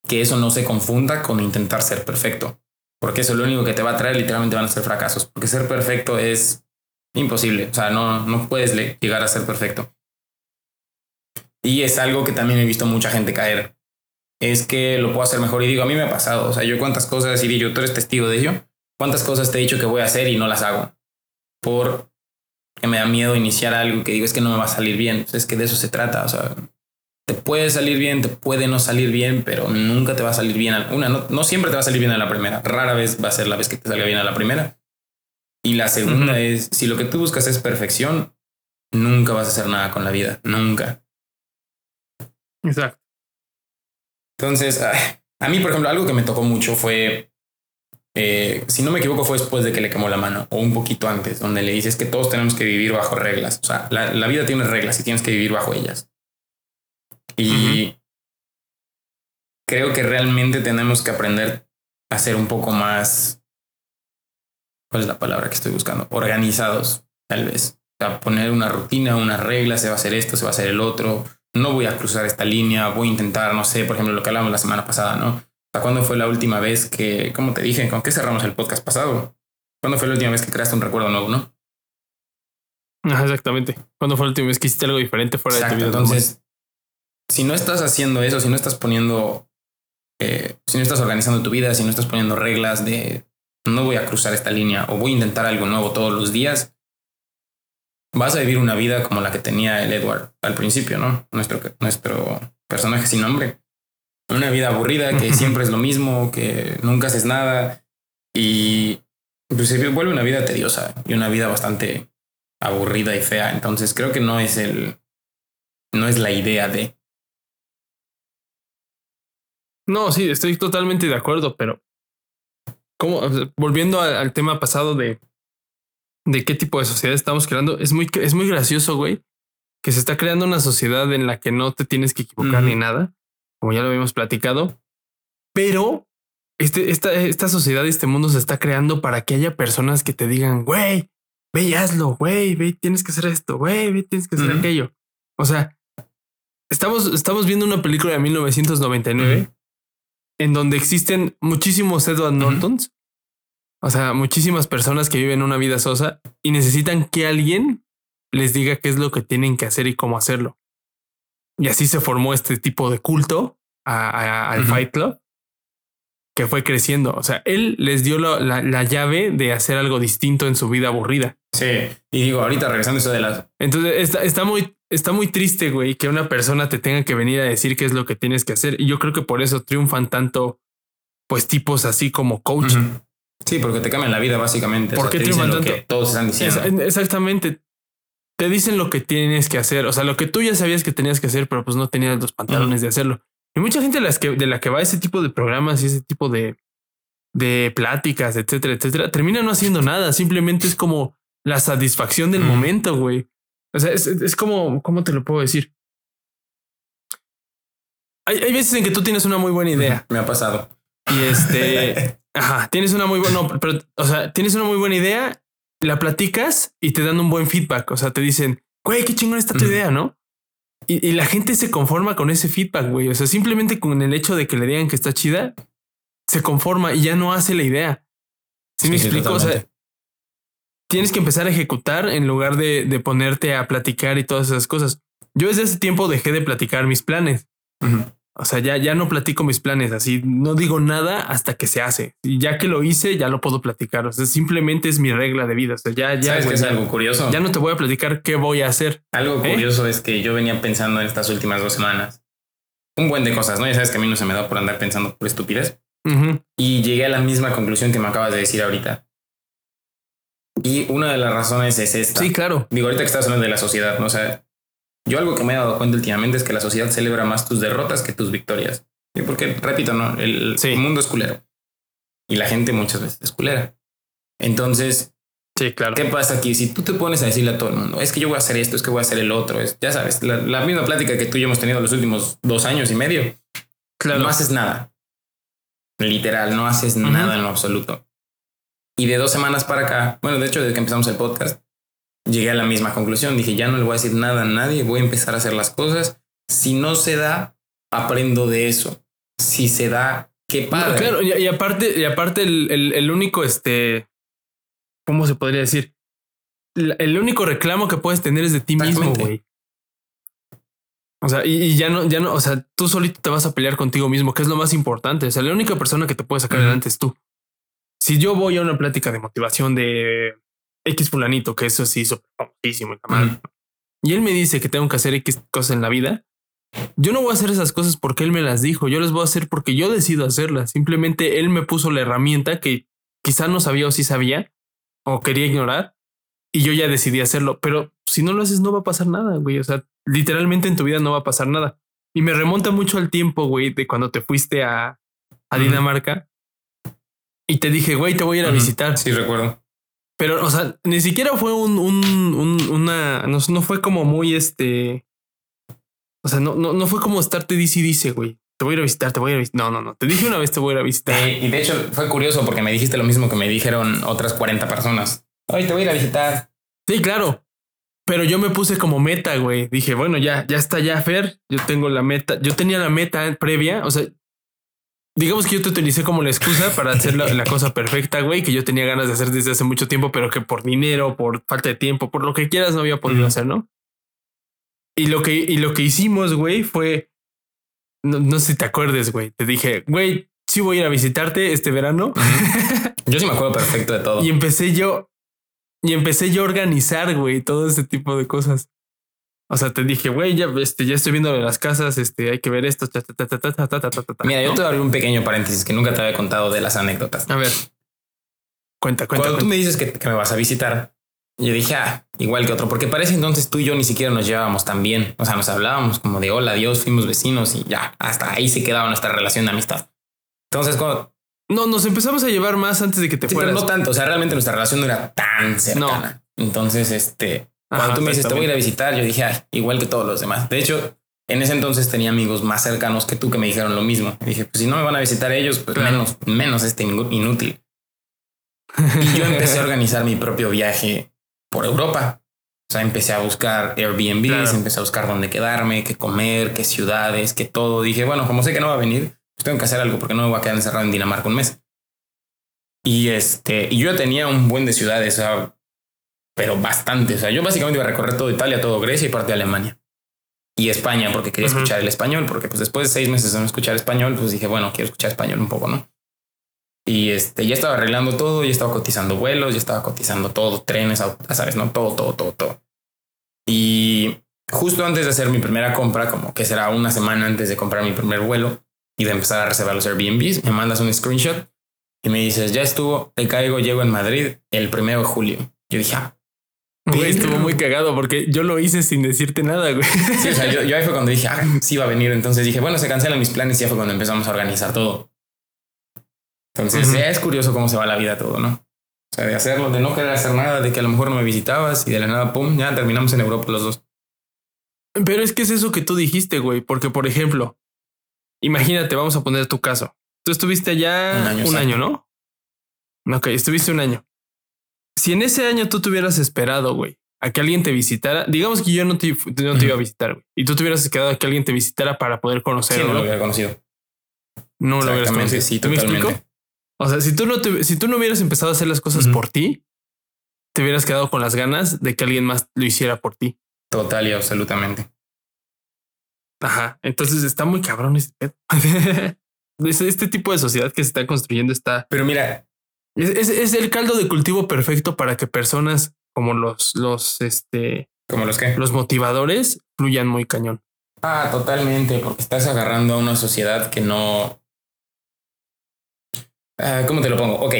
que eso no se confunda con intentar ser perfecto, porque eso lo único que te va a traer literalmente van a ser fracasos, porque ser perfecto es imposible, o sea, no, no puedes llegar a ser perfecto. Y es algo que también he visto mucha gente caer. Es que lo puedo hacer mejor y digo, a mí me ha pasado, o sea, yo cuántas cosas, y yo, tú eres testigo de ello, cuántas cosas te he dicho que voy a hacer y no las hago por que me da miedo iniciar algo que digo es que no me va a salir bien. Es que de eso se trata. O sea, te puede salir bien, te puede no salir bien, pero nunca te va a salir bien. Una, no, siempre te va a salir bien a la primera. Rara vez va a ser la vez que te salga bien a la primera. Y la segunda es, si lo que tú buscas es perfección, nunca vas a hacer nada con la vida. Nunca. Exacto. Entonces, a mí, por ejemplo, algo que me tocó mucho fue eh, si no me equivoco, fue después de que le quemó la mano, o un poquito antes, donde le dices que todos tenemos que vivir bajo reglas. O sea, la, vida tiene reglas y tienes que vivir bajo ellas. Y creo que realmente tenemos que aprender a ser un poco más. ¿Cuál es la palabra que estoy buscando? Organizados, tal vez. O sea, poner una rutina, una regla, se va a hacer esto, se va a hacer el otro. No voy a cruzar esta línea, voy a intentar, no sé, por ejemplo, lo que hablamos la semana pasada, ¿no? ¿Cuándo fue la última vez que, como te dije, con qué cerramos el podcast pasado? ¿Cuándo fue la última vez que creaste un recuerdo nuevo, no? exactamente. ¿Cuándo fue la última vez que hiciste algo diferente fuera de tu vida? Entonces, si no estás haciendo eso, si no estás poniendo, eh, si no estás organizando tu vida, si no estás poniendo reglas de no voy a cruzar esta línea o voy a intentar algo nuevo todos los días, vas a vivir una vida como la que tenía el Edward al principio, ¿no? Nuestro, nuestro personaje sin nombre una vida aburrida, que siempre es lo mismo, que nunca haces nada y pues se vuelve una vida tediosa y una vida bastante aburrida y fea. Entonces creo que no es el, no es la idea de. No, sí, estoy totalmente de acuerdo, pero como volviendo al, tema pasado de de qué tipo de sociedad estamos creando, es muy es muy gracioso, güey, que se está creando una sociedad en la que no te tienes que equivocar ni nada como ya lo habíamos platicado, pero este, esta, esta sociedad, este mundo se está creando para que haya personas que te digan, güey, ve y hazlo, güey, ve, tienes que hacer esto, güey, ve, tienes que hacer aquello. O sea, estamos, estamos viendo una película de 1999 en donde existen muchísimos Edward Nortons, o sea, muchísimas personas que viven una vida sosa y necesitan que alguien les diga qué es lo que tienen que hacer y cómo hacerlo. Y así se formó este tipo de culto al Fight Club que fue creciendo. O sea, él les dio la, llave de hacer algo distinto en su vida aburrida. Sí. Y digo, ahorita regresando eso de las. Entonces está, está muy, está muy triste, güey, que una persona te tenga que venir a decir qué es lo que tienes que hacer. Y yo creo que por eso triunfan tanto, pues, tipos así como coach. Sí, porque te cambian la vida, básicamente. ¿Por qué triunfan tanto? Que todos están diciendo. exactamente te dicen lo que tienes que hacer, o sea, lo que tú ya sabías que tenías que hacer, pero pues no tenías los pantalones de hacerlo. Y mucha gente de, las que, de la que va a ese tipo de programas y ese tipo de, de pláticas, etcétera, etcétera, termina no haciendo nada. Simplemente es como la satisfacción del momento, güey. O sea, es, es, como, ¿cómo te lo puedo decir? Hay, hay veces en que tú tienes una muy buena idea. Me ha pasado. Y este, ajá, tienes una muy buena, no, pero, o sea, tienes una muy buena idea, la platicas y te dan un buen feedback. O sea, te dicen, güey, qué chingón está tu idea, ¿no? Y, y, la gente se conforma con ese feedback, güey. O sea, simplemente con el hecho de que le digan que está chida, se conforma y ya no hace la idea. ¿Sí, sí me explico? o sea, tienes que empezar a ejecutar en lugar de, de, ponerte a platicar y todas esas cosas. Yo desde hace tiempo dejé de platicar mis planes. Uh -huh. O sea, ya, ya no platico mis planes así, no digo nada hasta que se hace. Y ya que lo hice, ya lo puedo platicar. O sea, simplemente es mi regla de vida. O sea, ya, ya. ¿Sabes que es algo curioso? Ya no te voy a platicar qué voy a hacer. Algo ¿Eh? curioso es que yo venía pensando en estas últimas dos semanas un buen de cosas, ¿no? Ya sabes que a mí no se me da por andar pensando por estupidez. Uh -huh. Y llegué a la misma conclusión que me acabas de decir ahorita. Y una de las razones es esta. Sí, claro. Digo, ahorita que estás hablando de la sociedad, ¿no? O sea, yo algo que me he dado cuenta últimamente es que la sociedad celebra más tus derrotas que tus victorias. Porque, repito, no, el, sí. mundo es culero. Y la gente muchas veces es culera. Entonces, sí, claro. ¿qué pasa aquí? Si tú te pones a decirle a todo el mundo, es que yo voy a hacer esto, es que voy a hacer el otro, es, ya sabes, la, la misma plática que tú y yo hemos tenido los últimos dos años y medio, claro. no haces nada. Literal, no haces uh -huh. nada en lo absoluto. Y de dos semanas para acá, bueno, de hecho, desde que empezamos el podcast, llegué a la misma conclusión. Dije, ya no le voy a decir nada a nadie, voy a empezar a hacer las cosas. Si no se da, aprendo de eso. Si se da, qué padre. No, claro, y, y, aparte, y aparte el, el, el, único, este, ¿cómo se podría decir? El único reclamo que puedes tener es de ti mismo, güey. O sea, y, y, ya no, ya no, o sea, tú solito te vas a pelear contigo mismo, que es lo más importante. O sea, la única persona que te puede sacar adelante es tú. Si yo voy a una plática de motivación de X fulanito, que eso sí hizo famosísimo uh -huh. y él me dice que tengo que hacer X cosas en la vida, yo no voy a hacer esas cosas porque él me las dijo, yo las voy a hacer porque yo decido hacerlas. Simplemente él me puso la herramienta que quizá no sabía o sí sabía o quería ignorar y yo ya decidí hacerlo. Pero si no lo haces, no va a pasar nada, güey. O sea, literalmente en tu vida no va a pasar nada. Y me remonta mucho al tiempo, güey, de cuando te fuiste a, a Dinamarca. Y te dije, güey, te voy a ir a uh -huh. visitar. Sí, recuerdo. Pero, o sea, ni siquiera fue un, un, un una, no, no fue como muy este o sea, no, no, no fue como estarte dice y dice, güey. Te voy a ir a visitar, te voy a ir a visitar. No, no, no. Te dije una vez te voy a ir a visitar. Eh, y de hecho fue curioso porque me dijiste lo mismo que me dijeron otras 40 personas. Hoy te voy a ir a visitar. Sí, claro. Pero yo me puse como meta, güey. Dije, bueno, ya, ya está ya, Fer. Yo tengo la meta. Yo tenía la meta previa. O sea, digamos que yo te utilicé como la excusa para hacer la, la cosa perfecta, güey, que yo tenía ganas de hacer desde hace mucho tiempo, pero que por dinero, por falta de tiempo, por lo que quieras, no había podido hacer, ¿no? Y lo que, y lo que hicimos, güey, fue. No, no, sé si te acuerdes, güey. Te dije, güey, sí voy a ir a visitarte este verano. yo sí me acuerdo perfecto de todo. Y empecé yo. Y empecé yo a organizar, güey, todo ese tipo de cosas. O sea, te dije, güey, ya, este, ya estoy viendo las casas, este, hay que ver esto. Ta, ta, ta, Mira, yo te voy a abrir un pequeño paréntesis que nunca te había contado de las anécdotas. A ver. Cuenta, cuenta. Cuando cuenta. tú me dices que, que me vas a visitar, yo dije, ah, igual que otro, porque parece entonces tú y yo ni siquiera nos llevábamos tan bien. O sea, nos hablábamos como de hola, Dios, fuimos vecinos y ya, hasta ahí se quedaba nuestra relación de amistad. Entonces, cuando. No, nos empezamos a llevar más antes de que te sí, fueras. Pero no tanto. O sea, realmente nuestra relación no era tan cercana. No. Entonces, este, cuando Ajá, tú me dices, te voy a ir a visitar, yo dije, ah, igual que todos los demás. De hecho, en ese entonces tenía amigos más cercanos que tú que me dijeron lo mismo. Y dije, pues si no me van a visitar ellos, pues claro. menos, menos este inútil. y yo empecé a organizar mi propio viaje por Europa. O sea, empecé a buscar Airbnb, claro. empecé a buscar dónde quedarme, qué comer, qué ciudades, qué todo. Dije, bueno, como sé que no va a venir, pues tengo que hacer algo porque no me voy a quedar encerrado en Dinamarca un mes. Y este, y yo tenía un buen de ciudades, o sea, pero bastante. O sea, yo básicamente iba a recorrer todo Italia, todo Grecia y parte de Alemania. Y España, porque quería uh -huh. escuchar el español, porque pues después de seis meses de no escuchar español, pues dije, bueno, quiero escuchar español un poco, ¿no? Y este, ya estaba arreglando todo, ya estaba cotizando vuelos, ya estaba cotizando todo, trenes, sabes, ¿no? Todo, todo, todo, todo. Y justo antes de hacer mi primera compra, como que será una semana antes de comprar mi primer vuelo y de empezar a reservar los Airbnbs, me mandas un screenshot y me dices, ya estuvo, te caigo, llego en Madrid el primero de julio. Yo dije, ah. Güey, estuvo muy cagado porque yo lo hice sin decirte nada, güey. Sí, o sea, yo, yo ahí fue cuando dije, ah, sí va a venir. Entonces dije, bueno, se cancelan mis planes y ya fue cuando empezamos a organizar todo. Entonces es curioso cómo se va la vida todo, ¿no? O sea, de hacerlo, de no querer hacer nada, de que a lo mejor no me visitabas y de la nada, pum, ya terminamos en Europa los dos. Pero es que es eso que tú dijiste, güey, porque por ejemplo, imagínate, vamos a poner tu caso. Tú estuviste allá un año, un año ¿no? Ok, estuviste un año. Si en ese año tú te hubieras esperado, güey, a que alguien te visitara, digamos que yo no te, no te iba a visitar, güey, y tú te hubieras quedado a que alguien te visitara para poder conocerlo. Sí, no lo hubiera conocido. No lo hubieras conocido. Sí, ¿Tú me explico? O sea, si tú no te, si tú no hubieras empezado a hacer las cosas por ti, te hubieras quedado con las ganas de que alguien más lo hiciera por ti. Total y absolutamente. Ajá. Entonces está muy cabrón este, este tipo de sociedad que se está construyendo está. Pero mira, es, es, el caldo de cultivo perfecto para que personas como los, los, este, como los que los motivadores fluyan muy cañón. Ah, totalmente, porque estás agarrando a una sociedad que no. Ah, ¿Cómo te lo pongo? Ok.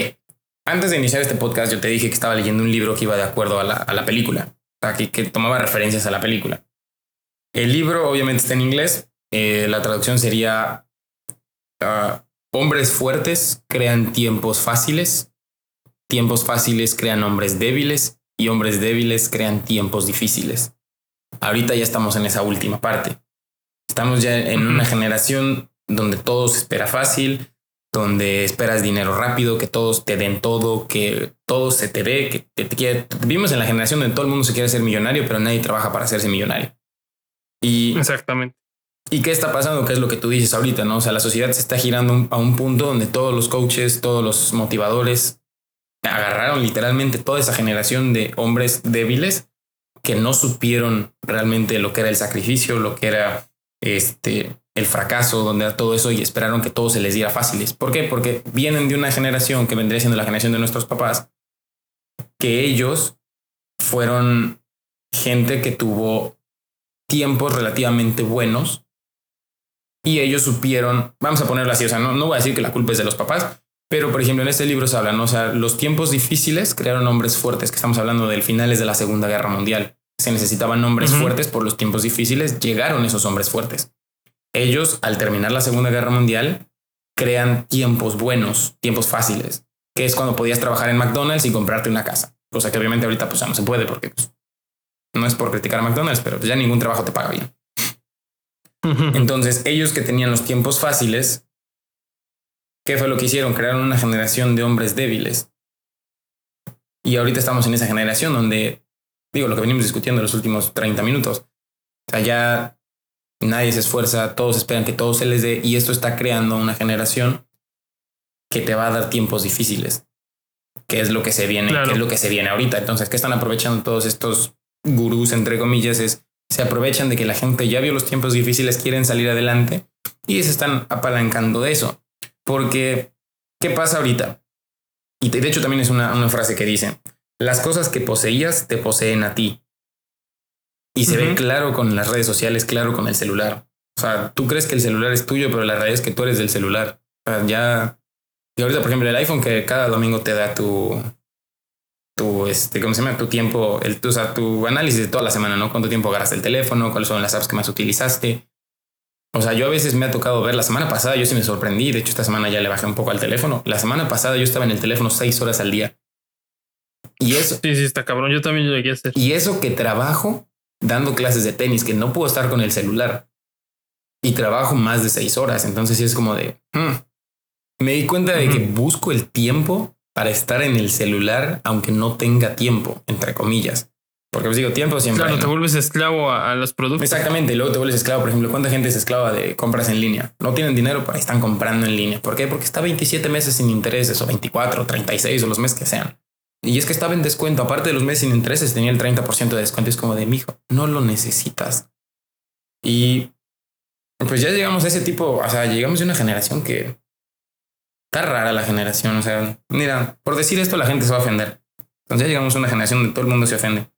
Antes de iniciar este podcast, yo te dije que estaba leyendo un libro que iba de acuerdo a la, a la película, o sea, que, que tomaba referencias a la película. El libro obviamente está en inglés. Eh, la traducción sería uh, Hombres fuertes crean tiempos fáciles, tiempos fáciles crean hombres débiles y hombres débiles crean tiempos difíciles. Ahorita ya estamos en esa última parte. Estamos ya en una generación donde todo se espera fácil, donde esperas dinero rápido, que todos te den todo, que todo se te dé, que te, te Vivimos en la generación donde todo el mundo se quiere ser millonario, pero nadie trabaja para hacerse millonario. Y, Exactamente. ¿Y qué está pasando? ¿Qué es lo que tú dices ahorita? ¿no? O sea, la sociedad se está girando a un punto donde todos los coaches, todos los motivadores agarraron literalmente toda esa generación de hombres débiles que no supieron realmente lo que era el sacrificio, lo que era este el fracaso, donde era todo eso y esperaron que todo se les diera fáciles. ¿Por qué? Porque vienen de una generación que vendría siendo la generación de nuestros papás, que ellos fueron gente que tuvo tiempos relativamente buenos y ellos supieron, vamos a ponerlo así, o sea, no, no voy a decir que la culpa es de los papás, pero por ejemplo en este libro se habla, ¿no? o sea, los tiempos difíciles crearon hombres fuertes, que estamos hablando del finales de la Segunda Guerra Mundial. Se necesitaban hombres fuertes por los tiempos difíciles, llegaron esos hombres fuertes. Ellos, al terminar la Segunda Guerra Mundial, crean tiempos buenos, tiempos fáciles, que es cuando podías trabajar en McDonald's y comprarte una casa, cosa que obviamente ahorita pues ya no se puede porque pues, no es por criticar a McDonald's, pero ya ningún trabajo te paga bien. Entonces, ellos que tenían los tiempos fáciles, ¿qué fue lo que hicieron? Crearon una generación de hombres débiles. Y ahorita estamos en esa generación donde, digo, lo que venimos discutiendo en los últimos 30 minutos. O sea, ya nadie se esfuerza, todos esperan que todo se les dé y esto está creando una generación que te va a dar tiempos difíciles, que es lo que se viene, que es lo que se viene ahorita. Entonces, ¿qué están aprovechando todos estos gurús, entre comillas, es se aprovechan de que la gente ya vio los tiempos difíciles, quieren salir adelante y se están apalancando de eso. Porque, ¿qué pasa ahorita? Y de hecho también es una, una frase que dice, las cosas que poseías te poseen a ti. Y se ve claro con las redes sociales, claro con el celular. O sea, tú crees que el celular es tuyo, pero la realidad es que tú eres del celular. O sea, ya... Y ahorita, por ejemplo, el iPhone que cada domingo te da tu, tu, este, ¿cómo se llama? Tu tiempo, el, o sea, tu análisis de toda la semana, ¿no? ¿Cuánto tiempo agarraste el teléfono? ¿Cuáles son las apps que más utilizaste? O sea, yo a veces me ha tocado ver, la semana pasada yo sí me sorprendí, de hecho esta semana ya le bajé un poco al teléfono. La semana pasada yo estaba en el teléfono seis horas al día. Y eso... Sí, sí, está cabrón, yo también llegué a hacer. Y eso que trabajo dando clases de tenis, que no puedo estar con el celular. Y trabajo más de seis horas, entonces sí es como de... Hmm". Me di cuenta de que busco el tiempo para estar en el celular, aunque no tenga tiempo, entre comillas. Porque os pues, digo, tiempo siempre. Claro, te vuelves esclavo a, los productos. Exactamente, luego te vuelves esclavo. Por ejemplo, ¿cuánta gente es esclava de compras en línea? No tienen dinero, pero están comprando en línea. ¿Por qué? Porque está 27 meses sin intereses, o 24, 36, o los meses que sean. Y es que estaba en descuento. Aparte de los meses sin intereses, tenía el 30% de descuento. Es como de, mijo, no lo necesitas. Y pues ya llegamos a ese tipo, o sea, llegamos de una generación que Está rara la generación, o sea, mira, por decir esto la gente se va a ofender. Entonces ya llegamos a una generación donde todo el mundo se ofende.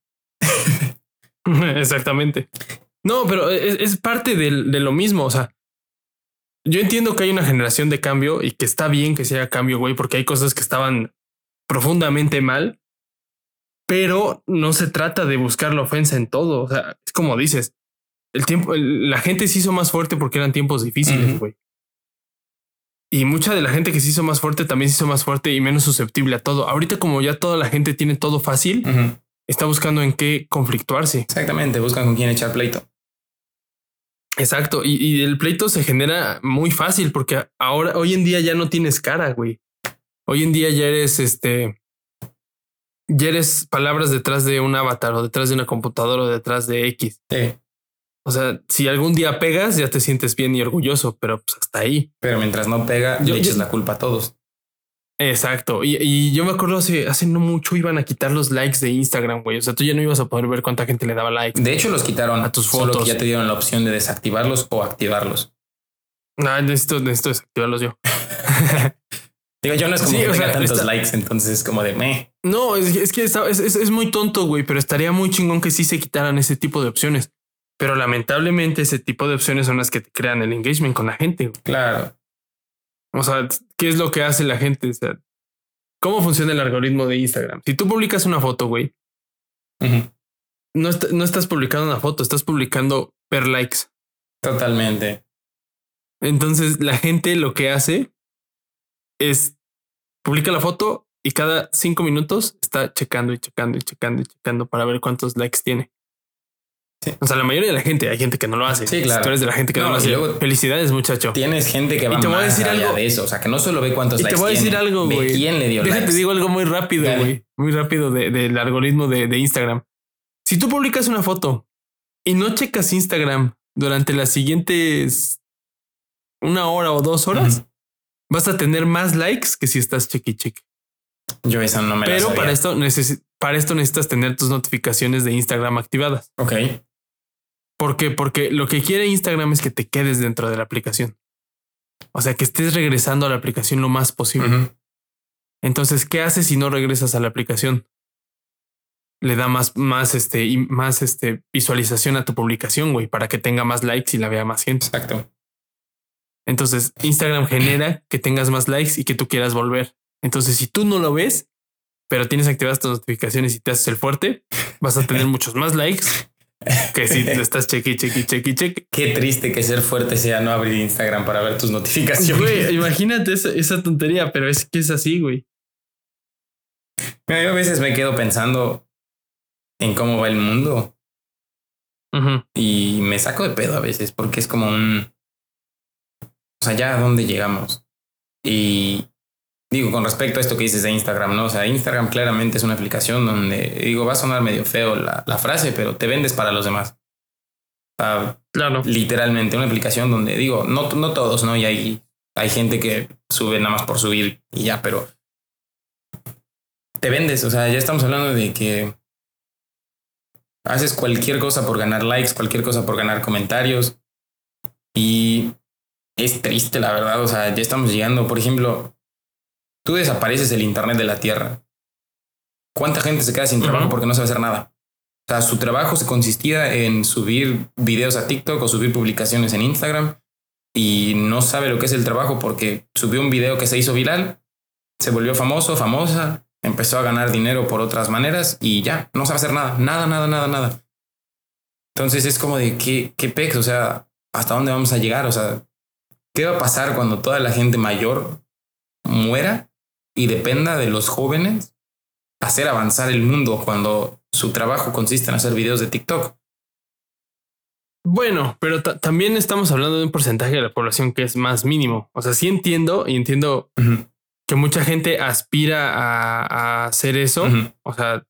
Exactamente. No, pero es, parte de, lo mismo, o sea, yo entiendo que hay una generación de cambio y que está bien que sea cambio, güey, porque hay cosas que estaban profundamente mal, pero no se trata de buscar la ofensa en todo, o sea, es como dices, el tiempo, la gente se hizo más fuerte porque eran tiempos difíciles, güey. Y mucha de la gente que se hizo más fuerte también se hizo más fuerte y menos susceptible a todo. Ahorita como ya toda la gente tiene todo fácil, está buscando en qué conflictuarse. Exactamente, buscan con quién echar pleito. Exacto. Y, y el pleito se genera muy fácil porque ahora, hoy en día ya no tienes cara, güey. Hoy en día ya eres este. Ya eres palabras detrás de un avatar o detrás de una computadora o detrás de X. Sí, O sea, si algún día pegas, ya te sientes bien y orgulloso, pero pues hasta ahí. pero mientras no pega, Yo- le echas yo- la culpa a todos. Exacto. Y, y yo me acuerdo hace, hace no mucho iban a quitar los likes de Instagram, güey. O sea, tú ya no ibas a poder ver cuánta gente le daba like. De hecho, los quitaron A tus Solo fotos. que ya te dieron la opción de desactivarlos o activarlos. Ah, necesito, necesito desactivarlos yo. Digo, yo no es como Sí, que o tenga sea, tantos está- likes, entonces es como de me. No, es, es que está- es, es- es muy tonto, güey, pero estaría muy chingón que sí se quitaran ese tipo de opciones. Pero lamentablemente ese tipo de opciones son las que te crean el engagement con la gente. güey. Claro. O sea, ¿qué es lo que hace la gente? O sea, ¿cómo funciona el algoritmo de Instagram? Si tú publicas una foto, güey, no, est- no estás publicando una foto, estás publicando per likes. Totalmente. Entonces la gente lo que hace es publica la foto y cada cinco minutos está checando y checando y checando y checando para ver cuántos likes tiene. Sí. O sea, la mayoría de la gente, hay gente que no lo hace. Sí, claro. Tú eres de la gente que no, No, lo y hace. luego- Felicidades, muchacho. Tienes gente que va te voy a decir allá algo. de eso. O sea, que no solo ve cuántos Y te likes voy a decir tiene, algo, güey. quién le dio Déjate, likes. digo algo muy rápido, güey. Muy rápido de- del algoritmo de, de Instagram. Si tú publicas una foto y no checas Instagram durante las siguientes una hora o dos horas, vas a tener más likes que si estás cheque y cheque. Yo esa no me la Pero sabía. para esto, para esto necesitas tener tus notificaciones de Instagram activadas. Ok. ¿Por qué? Porque lo que quiere Instagram es que te quedes dentro de la aplicación. O sea, que estés regresando a la aplicación lo más posible. Entonces, ¿qué haces si no regresas a la aplicación? Le da más, más, este, y más este, visualización a tu publicación, güey, para que tenga más likes y la vea más gente. Exacto. Entonces, Instagram genera que tengas más likes y que tú quieras volver. Entonces, si tú no lo ves, pero tienes activadas tus notificaciones y te haces el fuerte, vas a tener muchos más likes que si estás cheque, cheque, cheque, cheque. Qué triste que ser fuerte sea no abrir Instagram para ver tus notificaciones. Güey, imagínate esa, esa tontería, pero es que es así, güey. Mira, yo a veces me quedo pensando en cómo va el mundo y me saco de pedo a veces porque es como un... O sea, ya a dónde llegamos. Y digo, con respecto a esto que dices de Instagram, ¿no? O sea, Instagram claramente es una aplicación donde, digo, va a sonar medio feo la, la frase, pero te vendes para los demás. O sea, Claro. literalmente una aplicación donde, digo, no, no todos, ¿no? Y hay, hay gente que sube nada más por subir y ya, pero te vendes. O sea, ya estamos hablando de que haces cualquier cosa por ganar likes, cualquier cosa por ganar comentarios. Y es triste, la verdad. O sea, ya estamos llegando. Por ejemplo, tú desapareces el Internet de la Tierra. ¿Cuánta gente se queda sin trabajo porque no sabe hacer nada? O sea, su trabajo se consistía en subir videos a TikTok o subir publicaciones en Instagram y no sabe lo que es el trabajo porque subió un video que se hizo viral, se volvió famoso, famosa, empezó a ganar dinero por otras maneras y ya, no sabe hacer nada, nada, nada, nada, nada. Entonces es como de qué, qué pex, o sea, ¿hasta dónde vamos a llegar? O sea, ¿qué va a pasar cuando toda la gente mayor muera y dependa de los jóvenes hacer avanzar el mundo cuando su trabajo consiste en hacer videos de TikTok? Bueno, pero ta- también estamos hablando de un porcentaje de la población que es más mínimo. O sea, sí entiendo y entiendo que mucha gente aspira a, a hacer eso. O sea,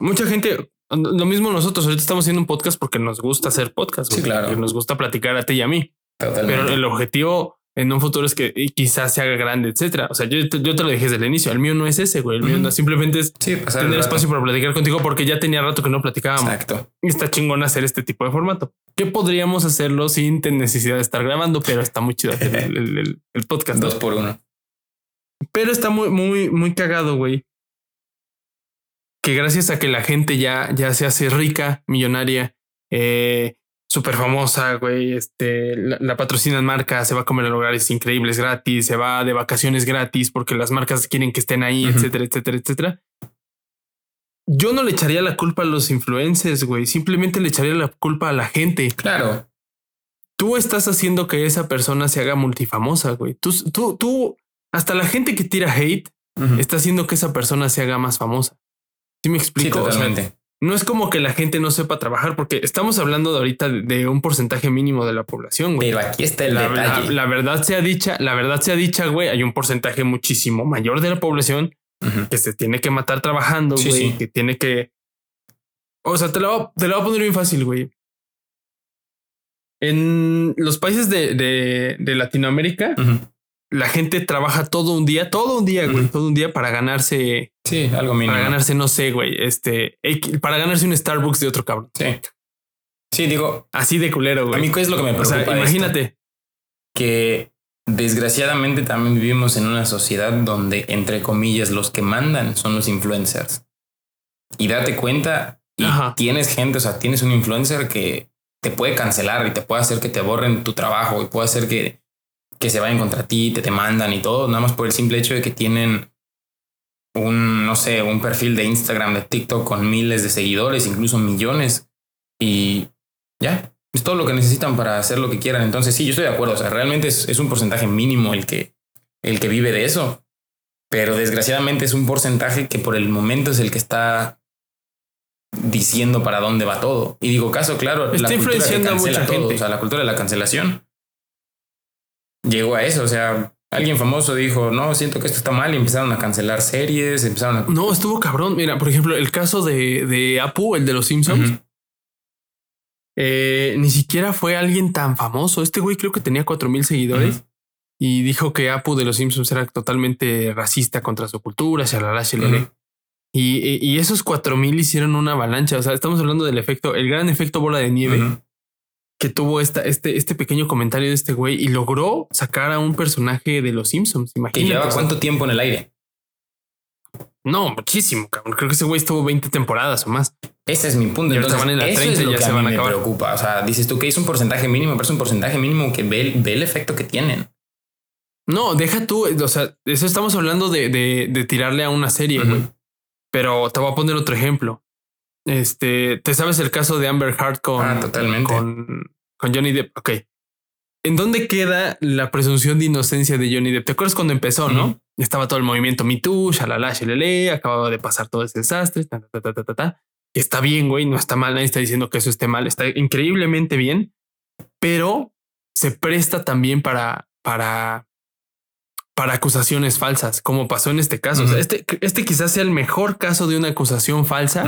mucha gente, lo mismo nosotros, ahorita estamos haciendo un podcast porque nos gusta hacer podcast. Sí, claro. Nos gusta platicar a ti y a mí. Totalmente. Pero el objetivo en un futuro es que quizás se haga grande, etcétera. O sea, yo, te- yo te lo dije desde el inicio. El mío no es ese, güey. El mío Ujú. no, simplemente es sí, tener espacio para platicar contigo porque ya tenía rato que no platicábamos. Exacto. Y está chingón hacer este tipo de formato. Que podríamos hacerlo sin necesidad de estar grabando, pero está muy chido hacer el, el- el- el podcast. Dos por uno. Pero está muy, muy, muy cagado, güey. Que gracias a que la gente ya, ya se hace rica, millonaria, eh, súper famosa, güey, este, la, la patrocinan marcas, se va a comer a lugares increíbles gratis, se va de vacaciones gratis porque las marcas quieren que estén ahí, etcétera, etcétera, etcétera. Yo no le echaría la culpa a los influencers, güey. Simplemente le echaría la culpa a la gente. Claro. tú estás haciendo que esa persona se haga multifamosa, güey. Tú, tú, tú, hasta la gente que tira hate está haciendo que esa persona se haga más famosa. ¿Sí me explico? totalmente. No es como que la gente no sepa trabajar, porque estamos hablando de ahorita de, un porcentaje mínimo de la población, güey. Pero aquí está el la, detalle. La, verdad sea dicha, la verdad sea dicha, güey, hay un porcentaje muchísimo mayor de la población que se tiene que matar trabajando, güey, que tiene que... O sea, te lo, te lo voy a poner bien fácil, güey. En los países de, de, Latinoamérica, la gente trabaja todo un día, todo un día, güey, todo un día para ganarse. Sí, algo mínimo. Para ganarse, no sé, güey, este, para ganarse un Starbucks de otro cabrón. Sí. Sí, digo. Así de culero, güey. A mí, ¿qué es lo que me preocupa? O sea, imagínate. que desgraciadamente también vivimos en una sociedad donde, entre comillas, los que mandan son los influencers. Y date cuenta, y tienes gente, o sea, tienes un influencer que te puede cancelar y te puede hacer que te borren tu trabajo y puede hacer que, que se vayan contra ti, te, te mandan y todo, nada más por el simple hecho de que tienen un, no sé, un perfil de Instagram, de TikTok con miles de seguidores, incluso millones. Y ya, es todo lo que necesitan para hacer lo que quieran. Entonces, sí, yo estoy de acuerdo. O sea, realmente es, es un porcentaje mínimo el que, el que vive de eso. Pero desgraciadamente es un porcentaje que por el momento es el que está diciendo para dónde va todo. Y digo, caso claro, está influenciando a mucha gente. O sea, la cultura de la cancelación llegó a eso. O sea, alguien famoso dijo, no, siento que esto está mal y empezaron a cancelar series, empezaron a... No, estuvo cabrón. Mira, por ejemplo, el caso de, de Apu, el de los Simpsons. Eh, ni siquiera fue alguien tan famoso. Este güey creo que tenía cuatro mil seguidores y dijo que Apu de los Simpsons era totalmente racista contra su cultura, shalala, shalala. Y, y esos 4000 hicieron una avalancha. O sea, estamos hablando del efecto, el gran efecto bola de nieve que tuvo esta, este, este pequeño comentario de este güey y logró sacar a un personaje de los Simpsons. Imagínate. ¿Y lleva cuánto tiempo en el aire? No, muchísimo, cabrón. Creo que ese güey estuvo 20 temporadas o más. Ese es mi punto. Entonces, en la 30 es lo ya que se a van a me acabar. preocupa. O sea, dices tú que es un porcentaje mínimo, pero es un porcentaje mínimo que ve, ve el efecto que tienen. No, deja tú. O sea, eso estamos hablando de, de, de tirarle a una serie, güey. Pero te voy a poner otro ejemplo. Este, ¿te sabes el caso de Amber Heard con, ah, totalmente. con, con Johnny Depp? Ok. ¿En dónde queda la presunción de inocencia de Johnny Depp? ¿Te acuerdas cuando empezó, no? Estaba todo el movimiento Me Too, shalala, shalele, acababa de pasar todo ese desastre, ta, ta, ta, ta, ta, ta. Está bien, güey, no está mal, nadie está diciendo que eso esté mal, está increíblemente bien, pero se presta también para, para, para acusaciones falsas, como pasó en este caso. O sea, este, este quizás sea el mejor caso de una acusación falsa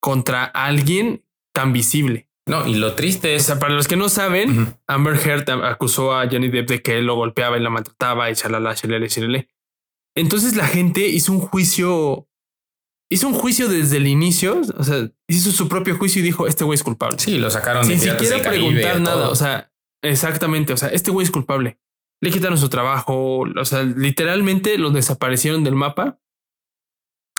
contra alguien tan visible. No, y lo triste es. O sea, para los que no saben, Amber Heard acusó a Johnny Depp de que él lo golpeaba y la maltrataba y chalala, chalele, chalele. Entonces la gente hizo un juicio. Hizo un juicio desde el inicio. O sea, hizo su propio juicio y dijo: Este güey es culpable. Sí, lo sacaron sin de siquiera Caribe, preguntar nada. todo. O sea, exactamente. O sea, este güey es culpable. Le quitaron su trabajo. O sea, literalmente lo desaparecieron del mapa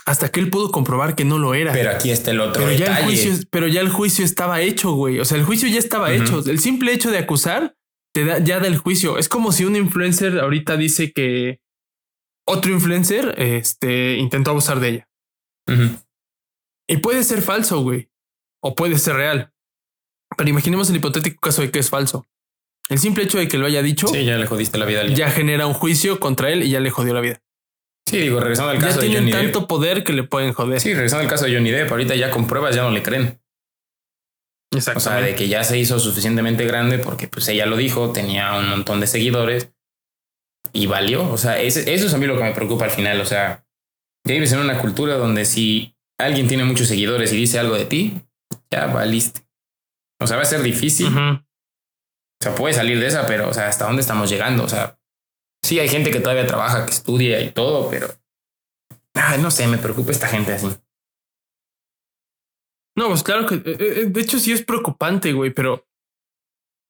hasta que él pudo comprobar que no lo era. Pero aquí está el otro Pero ya, el juicio, pero ya el juicio estaba hecho, güey. O sea, el juicio ya estaba hecho. El simple hecho de acusar te da ya del juicio. Es como si un influencer ahorita dice que otro influencer este, intentó abusar de ella. Y puede ser falso, güey. O puede ser real. Pero imaginemos el hipotético caso de que es falso. El simple hecho de que lo haya dicho Sí, ya le jodiste la vida ya genera un juicio contra él y ya le jodió la vida. Sí, digo, regresando al Ya caso de Johnny Depp. tanto poder que le pueden joder. Sí, regresando al caso de Johnny Depp, ahorita ya con pruebas ya no le creen. O sea, de que ya se hizo suficientemente grande porque pues ella lo dijo, tenía un montón de seguidores y valió. O sea, eso es a mí lo que me preocupa al final. O sea, ya vives en una cultura donde si alguien tiene muchos seguidores y dice algo de ti, ya valiste. O sea, va a ser difícil. O sea, puede salir de esa, pero, o sea, ¿hasta dónde estamos llegando? O sea, sí hay gente que todavía trabaja, que estudia y todo, pero... Ay, no sé, me preocupa esta gente así. No, pues claro que, eh, eh, de hecho sí es preocupante, güey, pero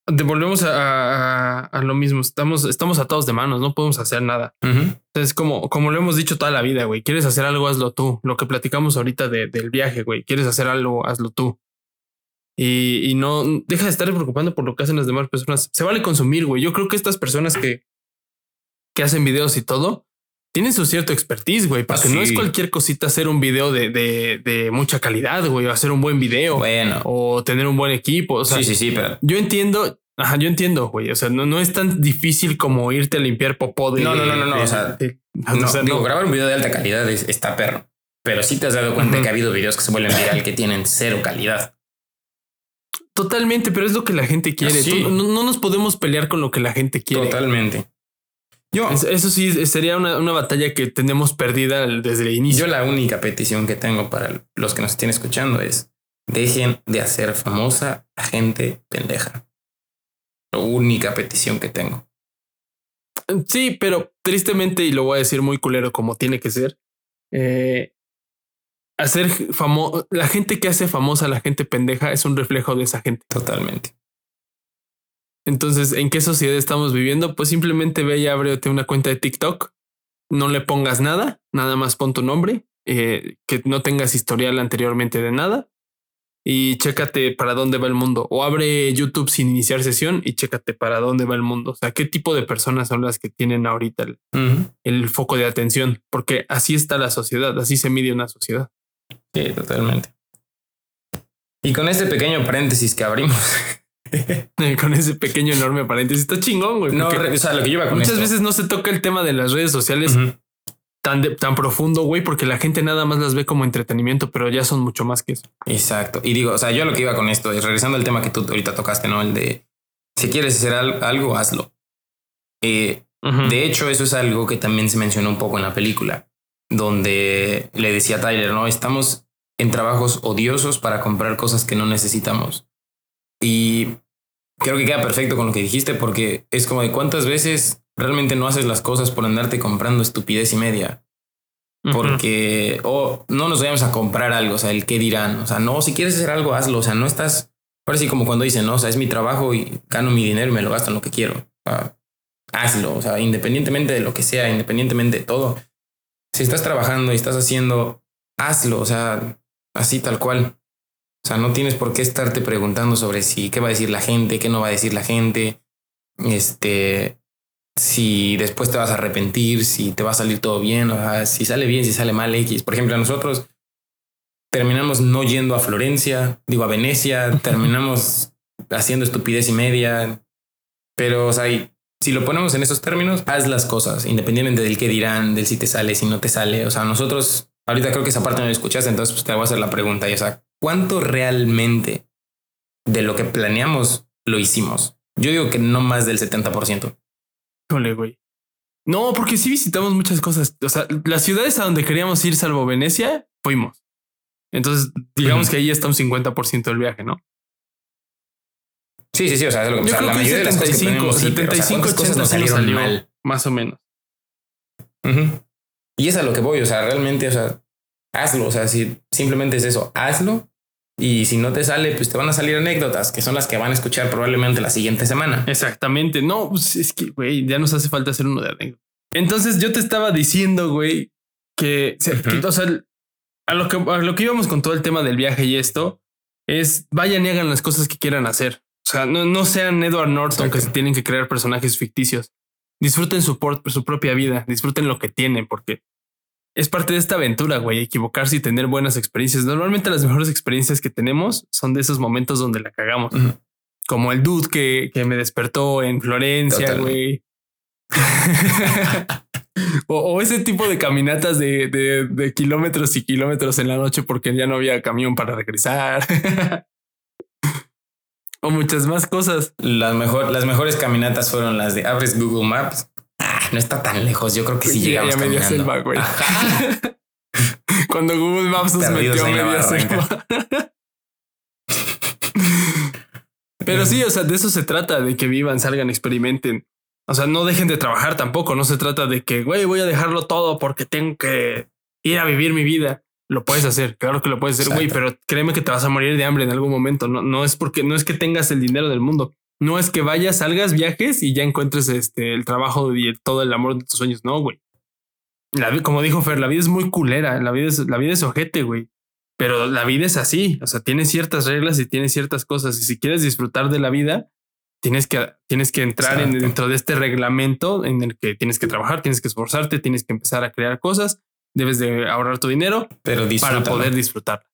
devolvemos a, a- a lo mismo. Estamos, estamos atados de manos, no podemos hacer nada. Ujú. Es como, como lo hemos dicho toda la vida, güey. Quieres hacer algo, hazlo tú. Lo que platicamos ahorita de- del viaje, güey. Quieres hacer algo, hazlo tú. Y, y no deja de estar preocupando por lo que hacen las demás personas. Se vale consumir, güey. Yo creo que estas personas que, que hacen videos y todo tienen su cierto expertise, güey. Porque Ah, no es cualquier cosita hacer un video de, de, de mucha calidad, güey. O hacer un buen video Bueno, o tener un buen equipo. O sea, sí, sí, sí, pero yo entiendo, Ajá, yo entiendo, güey. O sea, no, no es tan difícil como irte a limpiar popó de. No, no, no, no, no, de- o sea, de- No, o sea, digo, no. grabar un video de alta calidad es- está perro. Pero sí te has dado cuenta que ha habido videos que se vuelven viral que tienen cero calidad. Totalmente, pero es lo que la gente quiere. Sí. No, no nos podemos pelear con lo que la gente quiere. Totalmente. Yo, Es- Eso sí sería una, una batalla que tenemos perdida desde el inicio. yo la única petición que tengo para los que nos estén escuchando es dejen de hacer famosa a gente pendeja. La única petición que tengo. Sí, pero tristemente, y lo voy a decir muy culero como tiene que ser, eh, hacer famoso, la gente que hace famosa a la gente pendeja es un reflejo de esa gente. Totalmente. Entonces, ¿en qué sociedad estamos viviendo? Pues simplemente ve y ábrete una cuenta de TikTok, no le pongas nada, nada más pon tu nombre, eh, que no tengas historial anteriormente de nada y chécate para dónde va el mundo. O abre YouTube sin iniciar sesión y chécate para dónde va el mundo. O sea, qué tipo de personas son las que tienen ahorita el, el foco de atención, porque así está la sociedad, así se mide una sociedad. Sí, totalmente. Y con este pequeño paréntesis que abrimos. Con ese pequeño enorme paréntesis, está chingón, güey. no, o sea, lo que yo iba con muchas esto. veces no se toca el tema de las redes sociales tan, de- tan profundo, güey, porque la gente nada más las ve como entretenimiento, pero ya son mucho más que eso. Exacto. Y digo, o sea, yo lo que iba con esto es regresando al tema que tú ahorita tocaste, ¿no? El de si quieres hacer al- algo, hazlo. Eh, de hecho, eso es algo que también se mencionó un poco en la película, donde le decía a Tyler, ¿no? Estamos en trabajos odiosos para comprar cosas que no necesitamos. Y creo que queda perfecto con lo que dijiste, porque es como de cuántas veces realmente no haces las cosas por andarte comprando estupidez y media. Porque o no nos vayamos a comprar algo, o sea, el qué dirán, o sea, no, si quieres hacer algo, hazlo, o sea, no estás, ahora sí como cuando dicen, no, o sea, es mi trabajo y gano mi dinero y me lo gasto en lo que quiero, o sea, hazlo, o sea, independientemente de lo que sea, independientemente de todo, si estás trabajando y estás haciendo, hazlo, o sea, así tal cual. O sea, no tienes por qué estarte preguntando sobre si qué va a decir la gente, qué no va a decir la gente. Este, si después te vas a arrepentir, si te va a salir todo bien, o sea, si sale bien, si sale mal X. Por ejemplo, nosotros terminamos no yendo a Florencia, digo a Venecia, terminamos haciendo estupidez y media. Pero, o sea, si lo ponemos en esos términos, haz las cosas, independientemente del qué dirán, del si te sale, si no te sale. O sea, nosotros, ahorita creo que esa parte no la escuchaste, entonces pues, te voy a hacer la pregunta. Y, o sea, ¿cuánto realmente de lo que planeamos lo hicimos? Yo digo que no más del 70%. Híjole, güey. No, porque sí visitamos muchas cosas. O sea, las ciudades a donde queríamos ir, salvo Venecia, fuimos. Entonces, digamos que ahí está un 50% del viaje, ¿no? Sí, sí, sí. O sea, es lo que, o Yo sea, creo la que mayoría de las cosas que 75, planeamos, sí, pero, o sea, 75, ¿cuántas cosas 80 nos salieron salió, mal? más o menos. Ujú. Y es a lo que voy, o sea, realmente, o sea, hazlo, o sea, si simplemente es eso, hazlo. Y si no te sale, pues te van a salir anécdotas, que son las que van a escuchar probablemente la siguiente semana. Exactamente. No, pues es que, güey, ya nos hace falta hacer uno de anécdota. Entonces yo te estaba diciendo, güey, que, o sea, a lo que, a lo que íbamos con todo el tema del viaje y esto es vayan y hagan las cosas que quieran hacer. O sea, no, no sean Edward Norton Exacto. que se tienen que crear personajes ficticios. Disfruten su, por- su propia vida, disfruten lo que tienen, porque es parte de esta aventura, güey, equivocarse y tener buenas experiencias. Normalmente las mejores experiencias que tenemos son de esos momentos donde la cagamos como el dude que, que me despertó en Florencia, güey. o, o ese tipo de caminatas de, de- de kilómetros y kilómetros en la noche porque ya no había camión para regresar. o muchas más cosas. Las, mejor, las mejores caminatas fueron las de abres Google Maps. Ah, no está tan lejos. Yo creo que sí Ya- llegamos ya selva, güey. Cuando Google Maps nos metió media selva. Pero sí, o sea, de eso se trata, de que vivan, salgan, experimenten. O sea, no dejen de trabajar tampoco. No se trata de que, güey, voy a dejarlo todo porque tengo que ir a vivir mi vida. Lo puedes hacer, claro que lo puedes hacer, güey, pero créeme que te vas a morir de hambre en algún momento. No, no es porque no es que tengas el dinero del mundo. No es que vayas, salgas, viajes y ya encuentres este el trabajo y todo el amor de tus sueños. No, güey. La como dijo Fer, la vida es muy culera. La vida es, la vida es ojete, güey. Pero la vida es así. O sea, tiene ciertas reglas y tiene ciertas cosas. Y si quieres disfrutar de la vida, tienes que, tienes que entrar en, dentro de este reglamento en el que tienes que trabajar, tienes que esforzarte, tienes que empezar a crear cosas. Debes de ahorrar tu dinero Pero para poder disfrutar.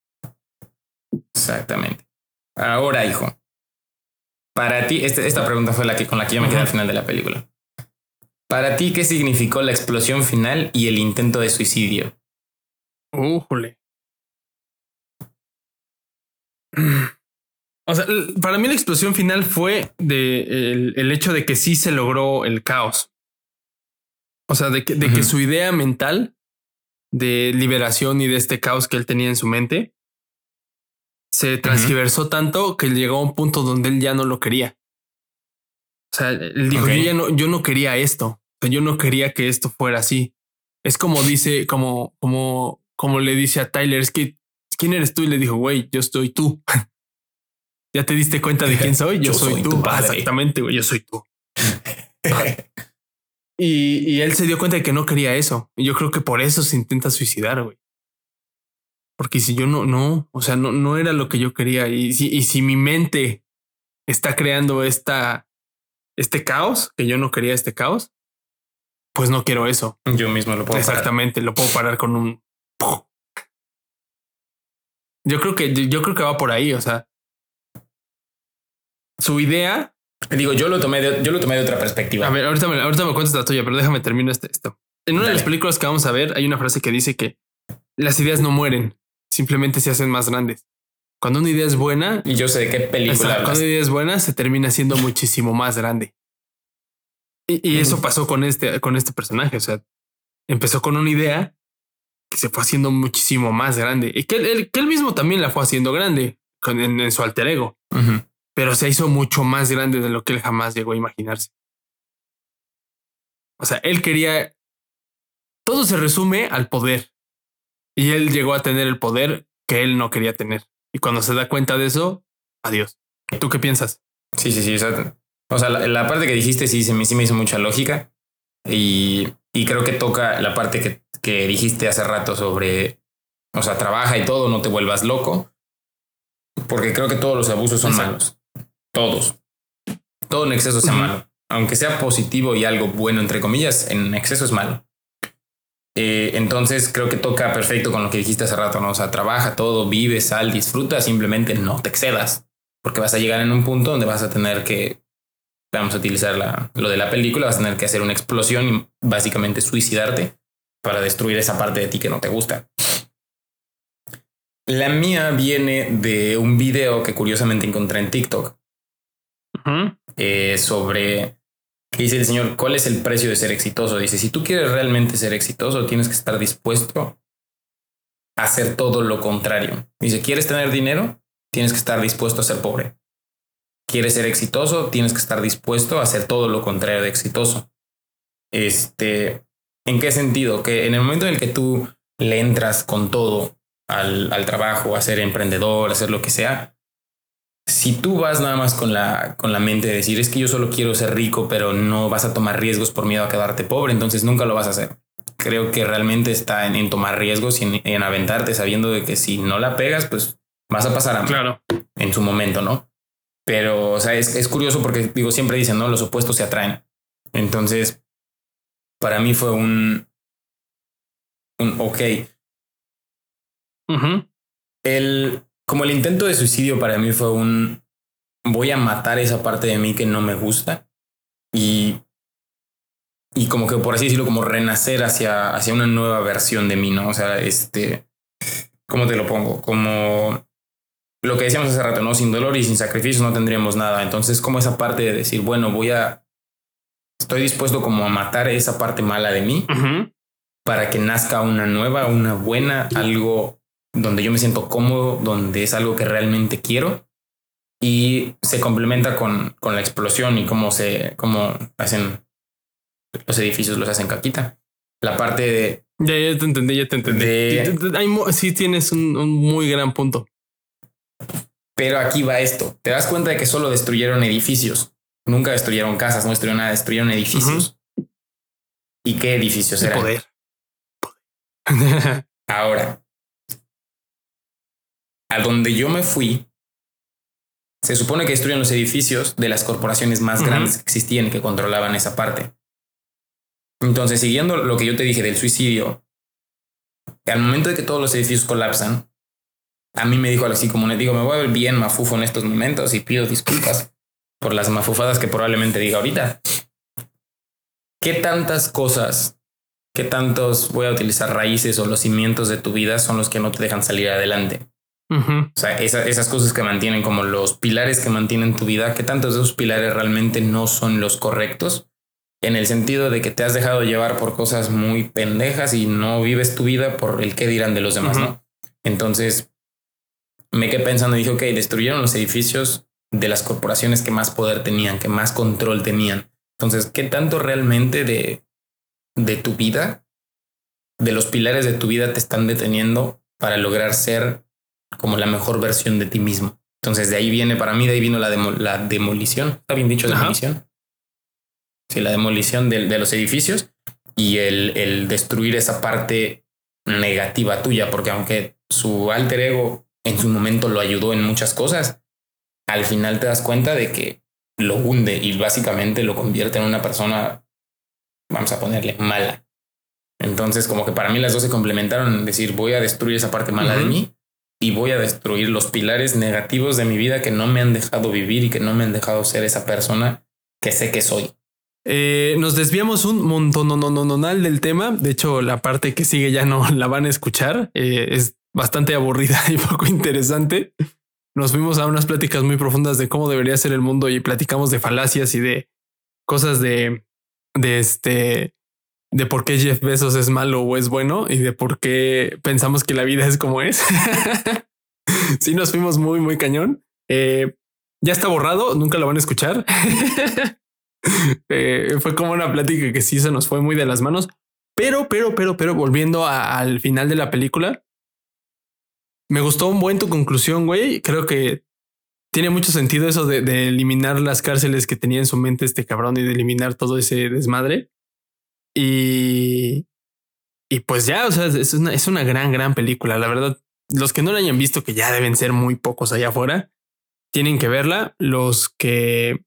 Exactamente. Ahora, hijo. Para ti, este, esta pregunta fue la que con la que yo me quedé al final de la película. Para ti, ¿qué significó la explosión final y el intento de suicidio? Újole. O sea, para mí la explosión final fue de el, hecho de que sí se logró el caos. O sea, de que, de que su idea mental de liberación y de este caos que él tenía en su mente se transgiversó tanto que llegó a un punto donde él ya no lo quería. O sea, él dijo, yo, no, yo no quería esto. yo no quería que esto fuera así. Es como dice, como, como, como le dice a Tyler, es que, ¿quién eres tú? Y le dijo, güey, yo estoy tú. ¿Ya te diste cuenta de quién soy? Yo, soy, tú. Ah, exactamente, güey, yo soy tú. y, y él se dio cuenta de que no quería eso. Y yo creo que por eso se intenta suicidar, güey. Porque si yo no, no, o sea, no, no era lo que yo quería. Y si, y si mi mente está creando esta, este caos, que yo no quería este caos, pues no quiero eso. Yo mismo lo puedo Exactamente, lo puedo parar con un. Yo creo que yo creo que va por ahí. O sea, su idea. Digo, yo lo tomé de, yo lo tomé de otra perspectiva. A ver, ahorita me, ahorita me cuentas la tuya, pero déjame terminar este, esto. En una de las películas que vamos a ver, hay una frase que dice que las ideas no mueren, simplemente se hacen más grandes. Cuando una idea es buena. Y yo sé de qué película. cuando una idea es buena, se termina siendo muchísimo más grande. Y, eso pasó con este, con este personaje. O sea, empezó con una idea que se fue haciendo muchísimo más grande y que él, que él mismo también la fue haciendo grande en, su alter ego, pero se hizo mucho más grande de lo que él jamás llegó a imaginarse. O sea, él quería. Todo se resume al poder. Y él llegó a tener el poder que él no quería tener. Y cuando se da cuenta de eso, adiós. ¿Tú qué piensas? Sí, sí, sí. O sea, la, parte que dijiste sí, se me, sí me hizo mucha lógica. Y, y creo que toca la parte que, que dijiste hace rato sobre, o sea, trabaja y todo, no te vuelvas loco. Porque creo que todos los abusos son malos. Todos. Todo en exceso es malo. Aunque sea positivo y algo bueno, entre comillas, en exceso es malo. Eh, entonces creo que toca perfecto con lo que dijiste hace rato, ¿no? O sea, trabaja todo, vive, sal, disfruta, simplemente no te excedas, porque vas a llegar en un punto donde vas a tener que, vamos a utilizar la, lo de la película, vas a tener que hacer una explosión y básicamente suicidarte para destruir esa parte de ti que no te gusta. La mía viene de un video que curiosamente encontré en TikTok eh, sobre dice el Señor, ¿cuál es el precio de ser exitoso? Dice, si tú quieres realmente ser exitoso, tienes que estar dispuesto a hacer todo lo contrario. Dice, ¿quieres tener dinero? Tienes que estar dispuesto a ser pobre. ¿Quieres ser exitoso? Tienes que estar dispuesto a hacer todo lo contrario de exitoso. Este, ¿en qué sentido? Que en el momento en el que tú le entras con todo al, al trabajo, a ser emprendedor, a hacer lo que sea, si tú vas nada más con la, con la mente de decir es que yo solo quiero ser rico, pero no vas a tomar riesgos por miedo a quedarte pobre, entonces nunca lo vas a hacer. Creo que realmente está en, tomar riesgos y en, aventarte sabiendo de que si no la pegas, pues vas a pasar a claro. en su momento, ¿no? Pero, o sea, es, es curioso porque digo, siempre dicen, ¿no? Los opuestos se atraen. Entonces, para mí fue un, un ok. El, como el intento de suicidio para mí fue un voy a matar esa parte de mí que no me gusta y y como que por así decirlo como renacer hacia hacia una nueva versión de mí, ¿no? O sea, este ¿cómo te lo pongo? Como lo que decíamos hace rato, ¿no? Sin dolor y sin sacrificio no tendríamos nada. Entonces, como esa parte de decir, bueno, voy a estoy dispuesto como a matar esa parte mala de mí para que nazca una nueva, una buena, algo donde yo me siento cómodo, donde es algo que realmente quiero y se complementa con, con la explosión y cómo se, cómo hacen los edificios, los hacen caquita. La parte de... Ya, ya te entendí, ya te entendí. sí tienes un, un muy gran punto. Pero aquí va esto. Te das cuenta de que solo destruyeron edificios. Nunca destruyeron casas, no destruyeron nada, destruyeron edificios. ¿Y qué edificios eran? Poder. Ahora, a donde yo me fui, se supone que destruyen los edificios de las corporaciones más grandes que existían y que controlaban esa parte. Entonces, siguiendo lo que yo te dije del suicidio, al momento de que todos los edificios colapsan, a mí me dijo algo así como, le digo, me voy a ver bien mafufo en estos momentos y pido disculpas por las mafufadas que probablemente diga ahorita. ¿Qué tantas cosas, qué tantos voy a utilizar raíces o los cimientos de tu vida son los que no te dejan salir adelante? O sea, esas cosas que mantienen como los pilares que mantienen tu vida, ¿qué tantos de esos pilares realmente no son los correctos? En el sentido de que te has dejado llevar por cosas muy pendejas y no vives tu vida por el qué dirán de los demás, ¿no? Entonces, me quedé pensando y dije, ok, destruyeron los edificios de las corporaciones que más poder tenían, que más control tenían. Entonces, ¿qué tanto realmente de, de tu vida, de los pilares de tu vida te están deteniendo para lograr ser como la mejor versión de ti mismo? Entonces, de ahí viene, para mí, de ahí vino la, la demolición. ¿Está bien dicho demolición? Sí, la demolición de, de los edificios y el, el destruir esa parte negativa tuya, porque aunque su alter ego en su momento lo ayudó en muchas cosas, al final te das cuenta de que lo hunde y básicamente lo convierte en una persona, vamos a ponerle, mala. Entonces, como que para mí las dos se complementaron en decir, voy a destruir esa parte mala de mí y voy a destruir los pilares negativos de mi vida que no me han dejado vivir y que no me han dejado ser esa persona que sé que soy. Eh, nos desviamos un montón no, no, no, del tema. De hecho, la parte que sigue ya no la van a escuchar. Eh, es bastante aburrida y poco interesante nos fuimos a unas pláticas muy profundas de cómo debería ser el mundo y platicamos de falacias y de cosas de, de este, de por qué Jeff Bezos es malo o es bueno y de por qué pensamos que la vida es como es. sí, nos fuimos muy, muy cañón. Eh, ya está borrado, nunca lo van a escuchar. Eh, fue como una plática que sí se nos fue muy de las manos. Pero, pero, pero, pero volviendo al final de la película, me gustó un buen tu conclusión, güey. Creo que tiene mucho sentido eso de, eliminar las cárceles que tenía en su mente este cabrón y de eliminar todo ese desmadre. Y, y pues ya, o sea, es una, es una gran, gran película. La verdad, los que no la hayan visto, que ya deben ser muy pocos allá afuera, tienen que verla. Los que,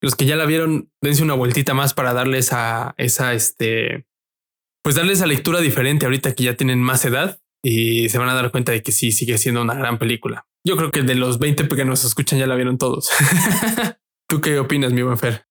los que ya la vieron, dense una vueltita más para darles a esa, este, pues darles a lectura diferente ahorita que ya tienen más edad y se van a dar cuenta de que sí, sigue siendo una gran película. Yo creo que de los 20 que nos escuchan ya la vieron todos. ¿Tú qué opinas, mi buen Fer?